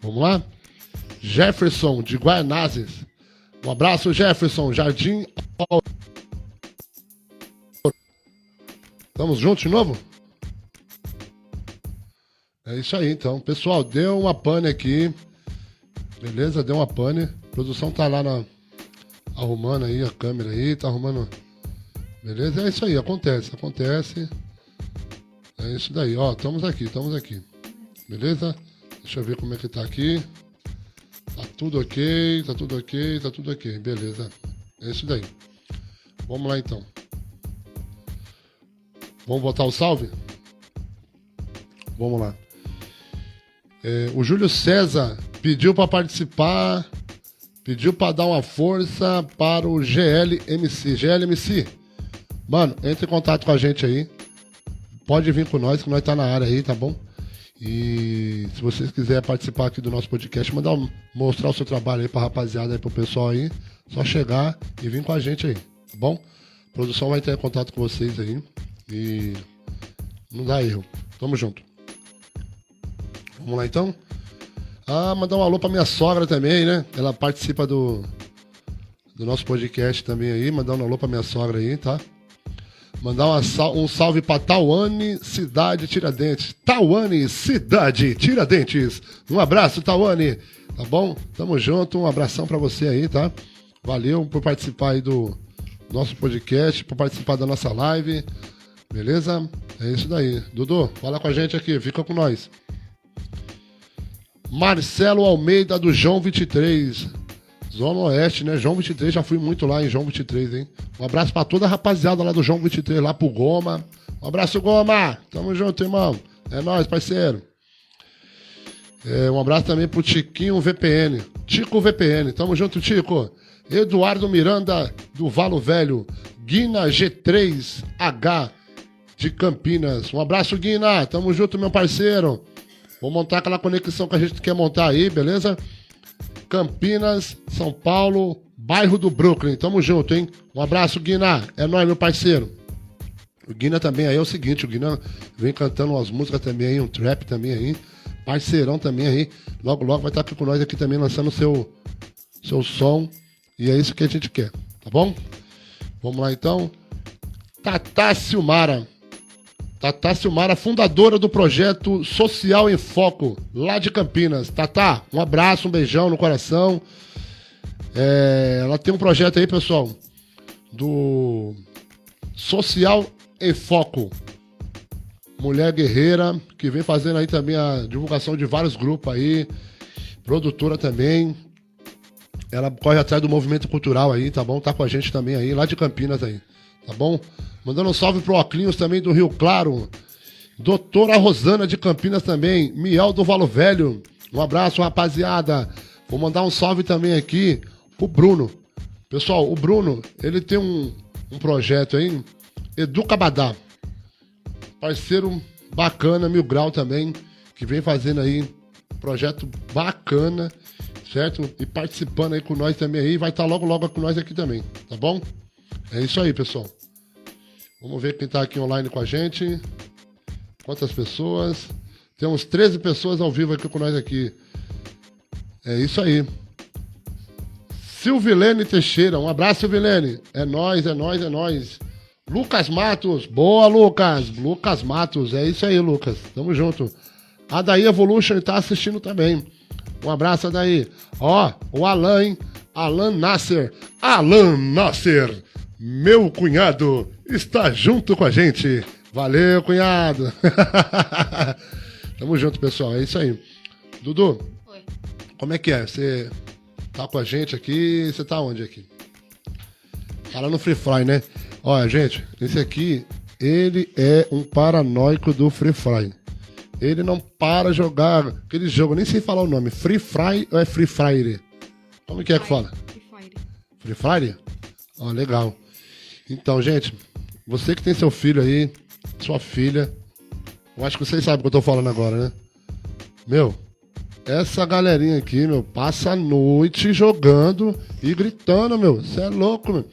Vamos lá? Jefferson de Guaianazes. Um abraço, Jefferson. Jardim. Estamos juntos de novo? É isso aí, então. Pessoal, deu uma pane aqui. Beleza? Deu uma pane. A produção tá lá na... arrumando aí a câmera aí, tá arrumando. Beleza? É isso aí, acontece, acontece. É isso daí, ó. Estamos aqui, estamos aqui. Beleza? Deixa eu ver como é que tá aqui. Tá tudo ok, tá tudo ok, tá tudo ok. Beleza. É isso daí. Vamos lá então. Vamos botar o salve? Vamos lá. É, o Júlio César pediu para participar, pediu para dar uma força para o GLMC. GLMC, mano, entre em contato com a gente aí. Pode vir com nós, que nós tá na área aí, tá bom? E se vocês quiserem participar aqui do nosso podcast, mandar mostrar o seu trabalho aí pra rapaziada aí, pro pessoal aí, só chegar e vir com a gente aí, tá bom? A produção vai entrar em contato com vocês aí e não dá erro. Tamo junto. Vamos lá então? Ah, mandar um alô pra minha sogra também, né? Ela participa do, do nosso podcast também aí. Mandar um alô pra minha sogra aí, tá? Mandar uma um salve pra Tauane, Cidade Tiradentes. Tauane, Cidade Tiradentes. Um abraço, Tauane. Tá bom? Tamo junto. Um abração pra você aí, tá? Valeu por participar aí do nosso podcast, por participar da nossa live. Beleza? É isso daí. Dudu, fala com a gente aqui. Fica com nós. Marcelo Almeida do João 23. Zona Oeste, né? João 23, já fui muito lá em João 23, hein? Um abraço pra toda a rapaziada lá do João 23, lá pro Goma. Um abraço, Goma! Tamo junto, irmão. É nóis, parceiro. É, um abraço também pro Tiquinho VPN. Tico VPN, tamo junto, Tico. Eduardo Miranda, do Valo Velho. Guina G3H, de Campinas. Um abraço, Guina. Tamo junto, meu parceiro. Vou montar aquela conexão que a gente quer montar aí, beleza? Campinas, São Paulo, bairro do Brooklyn. Tamo junto, hein? Um abraço, Guina. É nóis, meu parceiro. O Guina também aí é o seguinte, o Guina vem cantando umas músicas também aí, um trap também aí. Parceirão também aí. Logo, logo vai estar aqui com nós aqui também lançando seu, seu som. E é isso que a gente quer, tá bom? Vamos lá então. Tatá Silmara. Tatá Silmara, fundadora do projeto Social em Foco, lá de Campinas. Tatá, um abraço, um beijão no coração. É, ela tem um projeto aí, pessoal, do Social em Foco. Mulher guerreira, que vem fazendo aí também a divulgação de vários grupos aí. Produtora também. Ela corre atrás do movimento cultural aí, tá bom? Tá com a gente também aí, lá de Campinas aí, tá bom? Mandando um salve pro Oclinhos também do Rio Claro. Doutora Rosana de Campinas também. Miel do Valo Velho. Um abraço, rapaziada. Vou mandar um salve também aqui pro Bruno. Pessoal, o Bruno, ele tem um, um projeto aí, Educa Badá. Parceiro bacana, Mil Grau também, que vem fazendo aí projeto bacana, certo? E participando aí com nós também aí, vai estar logo logo com nós aqui também, tá bom? É isso aí, pessoal. Vamos ver quem tá aqui online com a gente. Quantas pessoas? Temos 13 pessoas ao vivo aqui com nós aqui. É isso aí. Silvilene Teixeira, um abraço, Silvilene. É nós, é nós, é nós. Lucas Matos, boa, Lucas. Lucas Matos, é isso aí, Lucas. Tamo junto. A Daí Evolution tá assistindo também. Um abraço, Adaí. Ó, o Alan, hein? Alan Nasser. Alan Nasser, meu cunhado, está junto com a gente. Valeu, cunhado. Tamo junto, pessoal. É isso aí. Dudu, Oi. como é que é? Você tá com a gente aqui? Você tá onde aqui? Tá lá no Free Fire, né? Olha, gente, esse aqui, ele é um paranoico do Free Fire. Ele não para jogar aquele jogo, nem sei falar o nome. Free Fire ou é Free Fire? Como que é que fala? Free Fire. Free Fire? Ó, legal. Então, gente, você que tem seu filho aí, sua filha, eu acho que vocês sabem o que eu tô falando agora, né? Meu, essa galerinha aqui, meu, passa a noite jogando e gritando, meu. Você é louco, meu.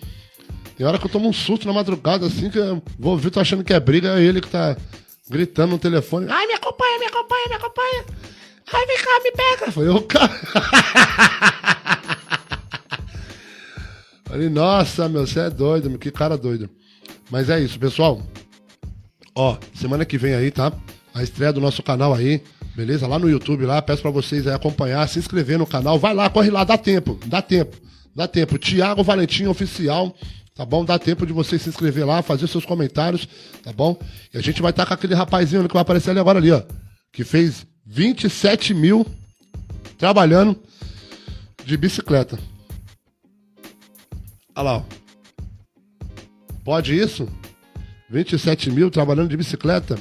Tem hora que eu tomo um susto na madrugada, assim, que eu vou ouvir, tô achando que é briga, é ele que tá gritando no telefone. Ai, me acompanha, me acompanha, me acompanha. Ai, vem cá, me pega. Foi o cara. Falei, nossa, meu, você é doido, meu, que cara doido. Mas é isso, pessoal. Ó, semana que vem aí, tá? A estreia do nosso canal aí, beleza? Lá no YouTube, lá, peço pra vocês aí acompanhar, se inscrever no canal. Vai lá, corre lá, dá tempo, dá tempo, dá tempo. Tiago Valentim Oficial, tá bom? Dá tempo de você se inscrever lá, fazer seus comentários, tá bom? E a gente vai estar com aquele rapazinho ali que vai aparecer ali agora ali, ó. Que fez 27 mil trabalhando de bicicleta. Olha lá, ó. Pode isso? 27 mil trabalhando de bicicleta?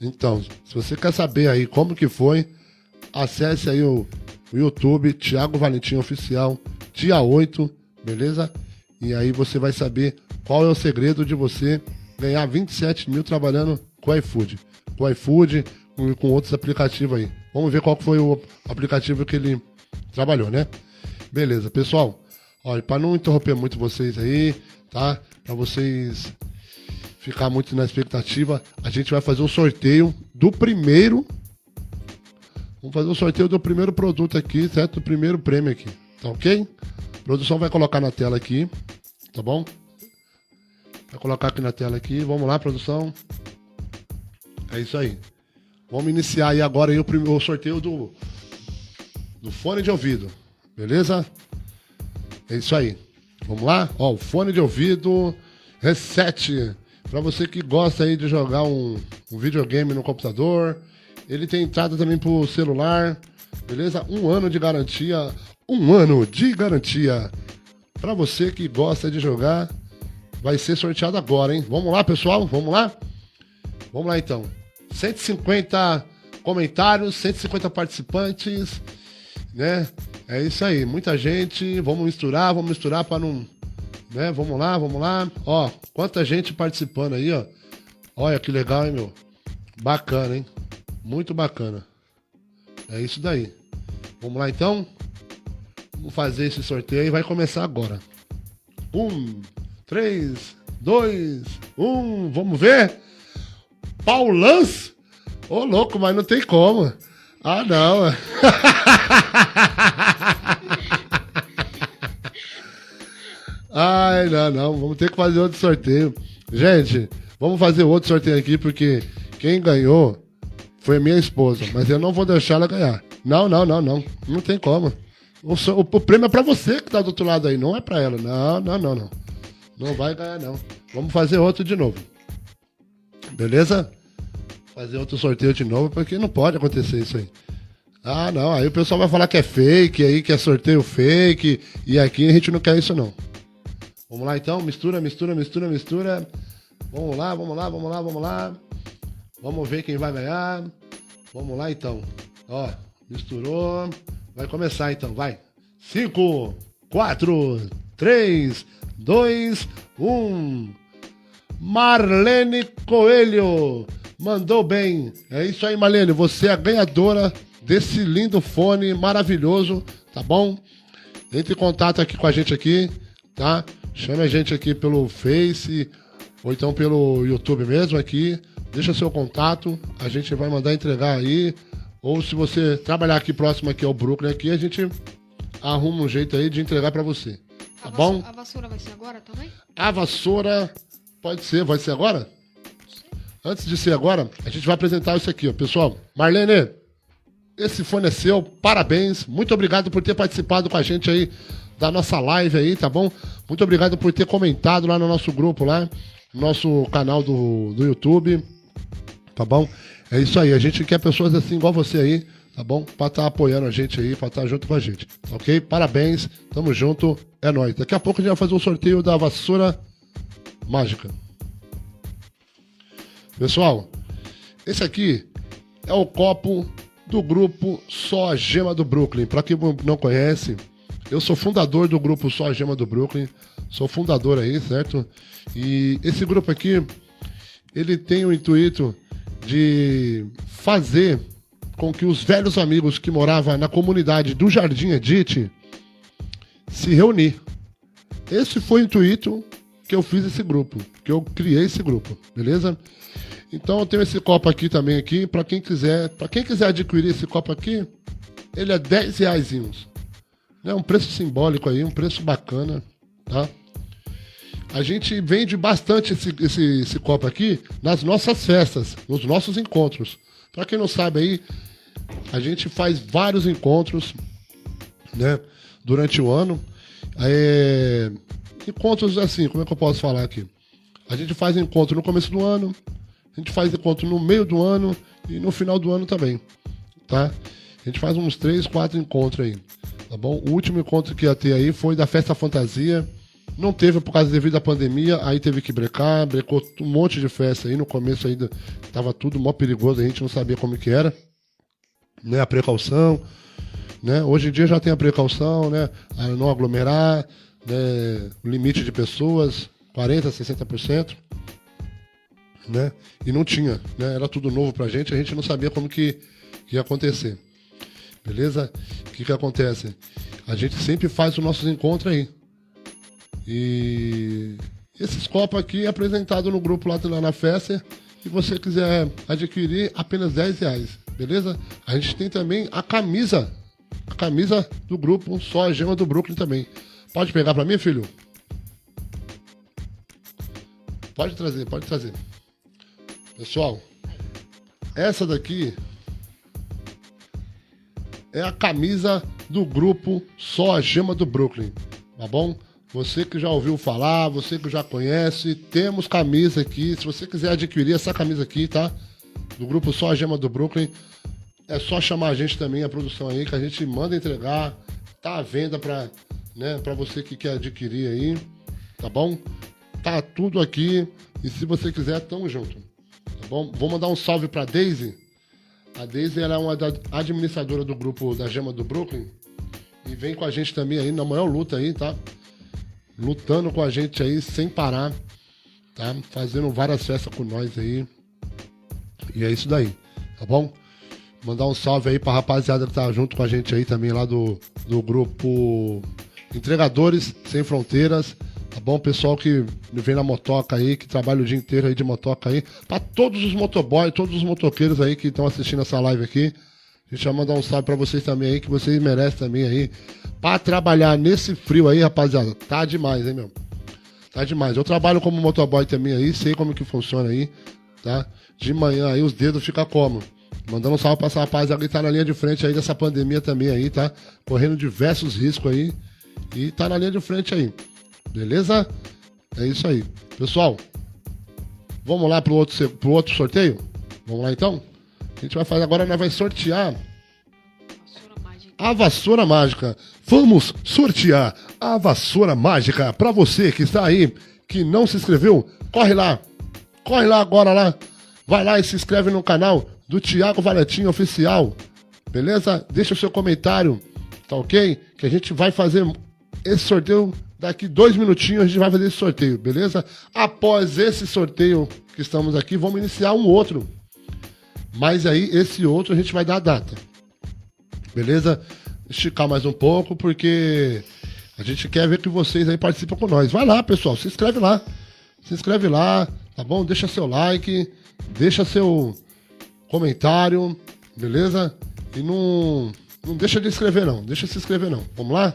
Então, se você quer saber aí como que foi, acesse aí o, o YouTube, Thiago Valentim Oficial, dia 8, beleza? E aí você vai saber qual é o segredo de você ganhar 27 mil trabalhando com iFood. Com iFood e com outros aplicativos aí. Vamos ver qual foi o aplicativo que ele trabalhou, né? Beleza, pessoal. Olha, para não interromper muito vocês aí, tá? Para vocês ficar muito na expectativa, a gente vai fazer o sorteio do primeiro. Vamos fazer o sorteio do primeiro produto aqui, certo? Do primeiro prêmio aqui. Tá ok? A produção vai colocar na tela aqui, tá bom? Vai colocar aqui na tela aqui. Vamos lá, produção. É isso aí. Vamos iniciar aí agora aí o, primeiro, o sorteio do, do fone de ouvido. Beleza? É isso aí. Vamos lá? Ó, o fone de ouvido Reset. Para você que gosta aí de jogar um, um, videogame no computador. Ele tem entrada também pro celular. Beleza? Um ano de garantia. Um ano de garantia. Para você que gosta de jogar. Vai ser sorteado agora, hein? Vamos lá, pessoal? Vamos lá? Vamos lá então. 150 comentários, 150 participantes, né? É isso aí, muita gente. Vamos misturar, vamos misturar para não. Né? Vamos lá, vamos lá. Ó, quanta gente participando aí, ó. Olha que legal, hein, meu? Bacana, hein? Muito bacana. É isso daí. Vamos lá então? Vamos fazer esse sorteio e vai começar agora. Um, três, dois, um. Vamos ver? Paulans? Ô, louco, mas não tem como. Ah, não. Ai, não, não. Vamos ter que fazer outro sorteio. Gente, vamos fazer outro sorteio aqui, porque quem ganhou foi minha esposa. Mas eu não vou deixar ela ganhar. Não, não, não, não. Não tem como. O, o, o prêmio é pra você que tá do outro lado aí, não é pra ela. Não, não, não, não. Não vai ganhar, não. Vamos fazer outro de novo. Beleza? Fazer outro sorteio de novo, porque não pode acontecer isso aí. Ah, não. Aí o pessoal vai falar que é fake, aí que é sorteio fake. E aqui a gente não quer isso, não. Vamos lá então, mistura, mistura, mistura, mistura. Vamos lá, vamos lá, vamos lá, vamos lá. Vamos ver quem vai ganhar. Vamos lá então. Ó, misturou. Vai começar então, vai. 5, 4, 3, 2, 1. Marlene Coelho. Mandou bem. É isso aí, Marlene. Você é a ganhadora desse lindo fone maravilhoso, tá bom? Entre em contato aqui com a gente aqui, tá? Chame a gente aqui pelo Face ou então pelo YouTube mesmo aqui. Deixa seu contato, a gente vai mandar entregar aí. Ou se você trabalhar aqui próximo aqui ao Brooklyn aqui, a gente arruma um jeito aí de entregar para você. Tá a bom? a vassoura vai ser agora também? A vassoura pode ser, vai ser agora? Antes de ser agora, a gente vai apresentar isso aqui, ó. Pessoal, Marlene, esse fone é seu, parabéns. Muito obrigado por ter participado com a gente aí da nossa live aí, tá bom? Muito obrigado por ter comentado lá no nosso grupo lá, nosso canal do, do YouTube, tá bom? É isso aí, a gente quer pessoas assim igual você aí, tá bom? Pra estar tá apoiando a gente aí, pra estar tá junto com a gente, ok? Parabéns, tamo junto, é nóis. Daqui a pouco a gente vai fazer um sorteio da vassoura mágica. Pessoal, esse aqui é o copo do grupo Só Gema do Brooklyn. Para quem não conhece, eu sou fundador do grupo Só Gema do Brooklyn. Sou fundador aí, certo? E esse grupo aqui, ele tem o intuito de fazer com que os velhos amigos que moravam na comunidade do Jardim Edith se reunir. Esse foi o intuito que eu fiz esse grupo, que eu criei esse grupo, beleza? Então eu tenho esse copo aqui também aqui, para quem quiser, para quem quiser adquirir esse copo aqui, ele é 10 reais. É um preço simbólico aí, um preço bacana, tá? A gente vende bastante esse, esse, esse copo aqui nas nossas festas, nos nossos encontros. Para quem não sabe aí, a gente faz vários encontros, né, durante o ano. É, encontros assim, como é que eu posso falar aqui? A gente faz encontro no começo do ano, a gente faz encontro no meio do ano e no final do ano também, tá? A gente faz uns três, quatro encontros aí, tá bom? O último encontro que ia ter aí foi da Festa Fantasia. Não teve por causa devido à pandemia, aí teve que brecar, brecou um monte de festa aí. No começo ainda tava tudo mó perigoso, a gente não sabia como que era, né? A precaução, né? Hoje em dia já tem a precaução, né? A não aglomerar, né? Limite de pessoas, 40, 60% né? E não tinha, né? Era tudo novo pra gente, a gente não sabia como que, que ia acontecer. Beleza? O que que acontece? A gente sempre faz os nossos encontros aí. E esses copos aqui é apresentado no grupo lá, lá na festa. Se você quiser adquirir, apenas 10 reais. Beleza? A gente tem também a camisa. A camisa do grupo, só a gema do Brooklyn também. Pode pegar para mim, filho? Pode trazer, pode trazer. Pessoal, essa daqui é a camisa do grupo Só a Gema do Brooklyn, tá bom? Você que já ouviu falar, você que já conhece, temos camisa aqui. Se você quiser adquirir essa camisa aqui, tá? Do grupo Só a Gema do Brooklyn, é só chamar a gente também, a produção aí, que a gente manda entregar. Tá à venda pra, né, pra você que quer adquirir aí, tá bom? Tá tudo aqui. E se você quiser, tamo junto. Bom, vou mandar um salve para Daisy. A Daisy ela é uma administradora do grupo da Gema do Brooklyn e vem com a gente também aí na maior luta aí, tá? Lutando com a gente aí sem parar, tá? Fazendo várias festas com nós aí. E é isso daí, tá bom? Mandar um salve aí pra rapaziada que tá junto com a gente aí também lá do, do grupo Entregadores Sem Fronteiras. Tá bom? Pessoal que vem na motoca aí, que trabalha o dia inteiro aí de motoca aí. Pra todos os motoboys, todos os motoqueiros aí que estão assistindo essa live aqui. A gente vai mandar um salve pra vocês também aí, que vocês merecem também aí. Pra trabalhar nesse frio aí, rapaziada, tá demais, hein, meu? Tá demais. Eu trabalho como motoboy também aí, sei como que funciona aí, tá? De manhã aí os dedos ficam como? Mandando um salve pra essa rapaziada que tá na linha de frente aí dessa pandemia também aí, tá? Correndo diversos riscos aí. E tá na linha de frente aí. Beleza? É isso aí. Pessoal, vamos lá pro outro, pro outro sorteio? Vamos lá então? A gente vai fazer agora, nós vai sortear a vassoura mágica. Vamos sortear a vassoura mágica para você que está aí, que não se inscreveu. Corre lá, corre lá agora lá. Vai lá e se inscreve no canal do Thiago Valetinho Oficial. Beleza? Deixa o seu comentário, tá ok? Que a gente vai fazer esse sorteio Daqui dois minutinhos a gente vai fazer esse sorteio, beleza? Após esse sorteio que estamos aqui, vamos iniciar um outro. Mas aí, esse outro a gente vai dar a data. Beleza? Esticar mais um pouco, porque a gente quer ver que vocês aí participam com nós. Vai lá, pessoal, se inscreve lá. Se inscreve lá, tá bom? Deixa seu like, deixa seu comentário, beleza? E não, não deixa de inscrever não, deixa de se inscrever não. Vamos lá?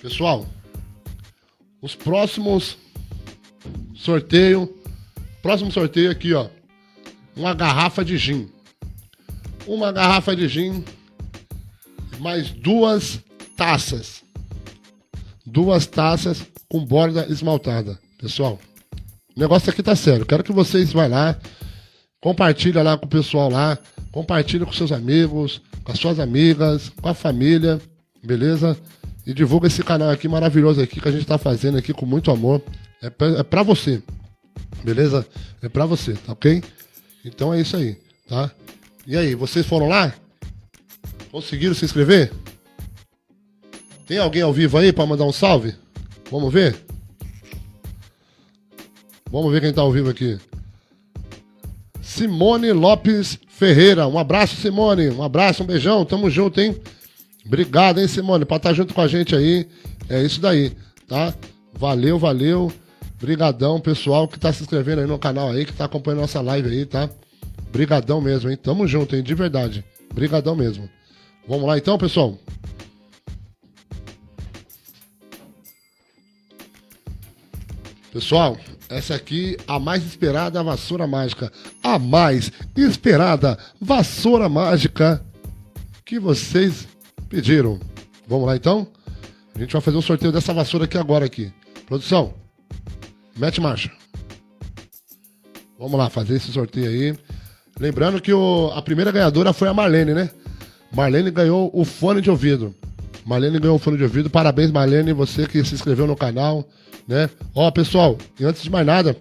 Pessoal, os próximos sorteio. Próximo sorteio aqui, ó. Uma garrafa de gin. Uma garrafa de gin. Mais duas taças. Duas taças com borda esmaltada. Pessoal, o negócio aqui tá sério. Quero que vocês vá lá, compartilha lá com o pessoal lá, compartilha com seus amigos, com as suas amigas, com a família, beleza? E divulga esse canal aqui maravilhoso aqui que a gente tá fazendo aqui com muito amor. É pra, é pra você, beleza? É pra você, tá ok? Então é isso aí, tá? E aí, vocês foram lá? Conseguiram se inscrever? Tem alguém ao vivo aí pra mandar um salve? Vamos ver? Vamos ver quem tá ao vivo aqui. Simone Lopes Ferreira. Um abraço, Simone. Um abraço, um beijão. Tamo junto, hein? Obrigado, hein, Simone, por estar junto com a gente aí. É isso daí, tá? Valeu, valeu. Brigadão, pessoal que tá se inscrevendo aí no canal aí, que tá acompanhando nossa live aí, tá? Brigadão mesmo, hein? Tamo junto, hein? De verdade. Brigadão mesmo. Vamos lá então, pessoal? Pessoal, essa aqui a mais esperada vassoura mágica. A mais esperada vassoura mágica que vocês pediram. Vamos lá então? A gente vai fazer o um sorteio dessa vassoura aqui agora aqui. Produção, mete marcha. Vamos lá fazer esse sorteio aí. Lembrando que o, a primeira ganhadora foi a Marlene, né? Marlene ganhou o fone de ouvido. Marlene ganhou o fone de ouvido. Parabéns, Marlene, você que se inscreveu no canal, né? Ó, pessoal, antes de mais nada,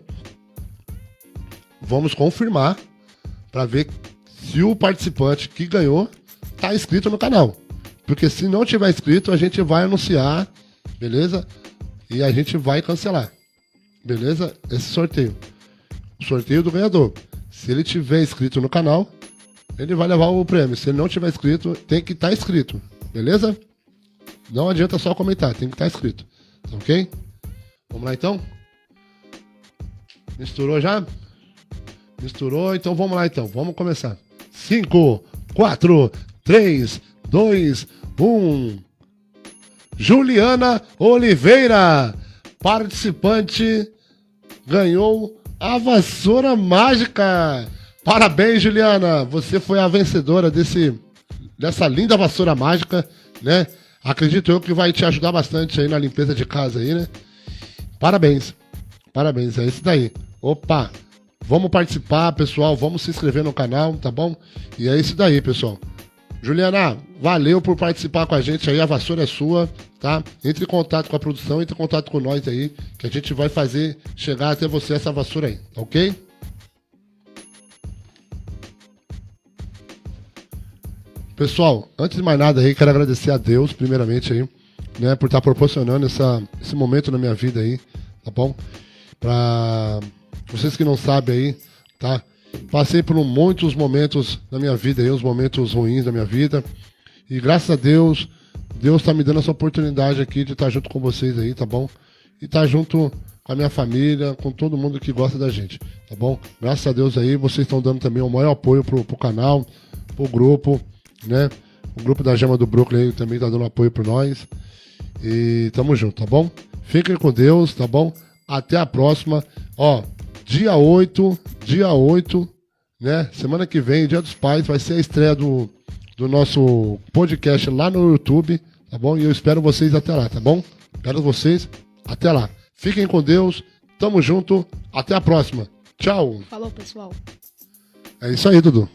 vamos confirmar para ver se o participante que ganhou tá inscrito no canal. Porque se não tiver inscrito, a gente vai anunciar, beleza? E a gente vai cancelar. Beleza? Esse sorteio. O sorteio do ganhador. Se ele tiver inscrito no canal, ele vai levar o prêmio. Se ele não tiver inscrito, tem que estar tá inscrito. Beleza? Não adianta só comentar, tem que estar tá inscrito. Tá ok? Vamos lá então? Misturou já? Misturou, então vamos lá então. Vamos começar. 5, 4, 3, 2, 1. Juliana Oliveira, participante, ganhou a vassoura mágica. Parabéns, Juliana. Você foi a vencedora desse, dessa linda vassoura mágica, né? Acredito eu que vai te ajudar bastante aí na limpeza de casa aí, né? Parabéns. Parabéns, é isso daí. Opa! Vamos participar, pessoal. Vamos se inscrever no canal, tá bom? E é isso daí, pessoal. Juliana, valeu por participar com a gente aí. A vassoura é sua, tá? Entre em contato com a produção, entre em contato com nós aí, que a gente vai fazer chegar até você essa vassoura aí, ok? Pessoal, antes de mais nada aí, quero agradecer a Deus, primeiramente aí, né, por estar proporcionando essa, esse momento na minha vida aí, tá bom? Pra vocês que não sabem aí, tá? Passei por muitos momentos na minha vida aí, os momentos ruins da minha vida. E graças a Deus, Deus está me dando essa oportunidade aqui de estar junto com vocês aí, tá bom? E estar junto com a minha família, com todo mundo que gosta da gente, tá bom? Graças a Deus aí, vocês estão dando também o maior apoio pro, pro canal, pro grupo, né? O grupo da Gema do Brooklyn também tá dando apoio para nós. E tamo junto, tá bom? Fiquem com Deus, tá bom? Até a próxima. Ó, dia 8, dia 8, né? Semana que vem, Dia dos Pais, vai ser a estreia do, do nosso podcast lá no YouTube, tá bom? E eu espero vocês até lá, tá bom? Espero vocês até lá. Fiquem com Deus, tamo junto, até a próxima. Tchau. Falou, pessoal. É isso aí, Dudu.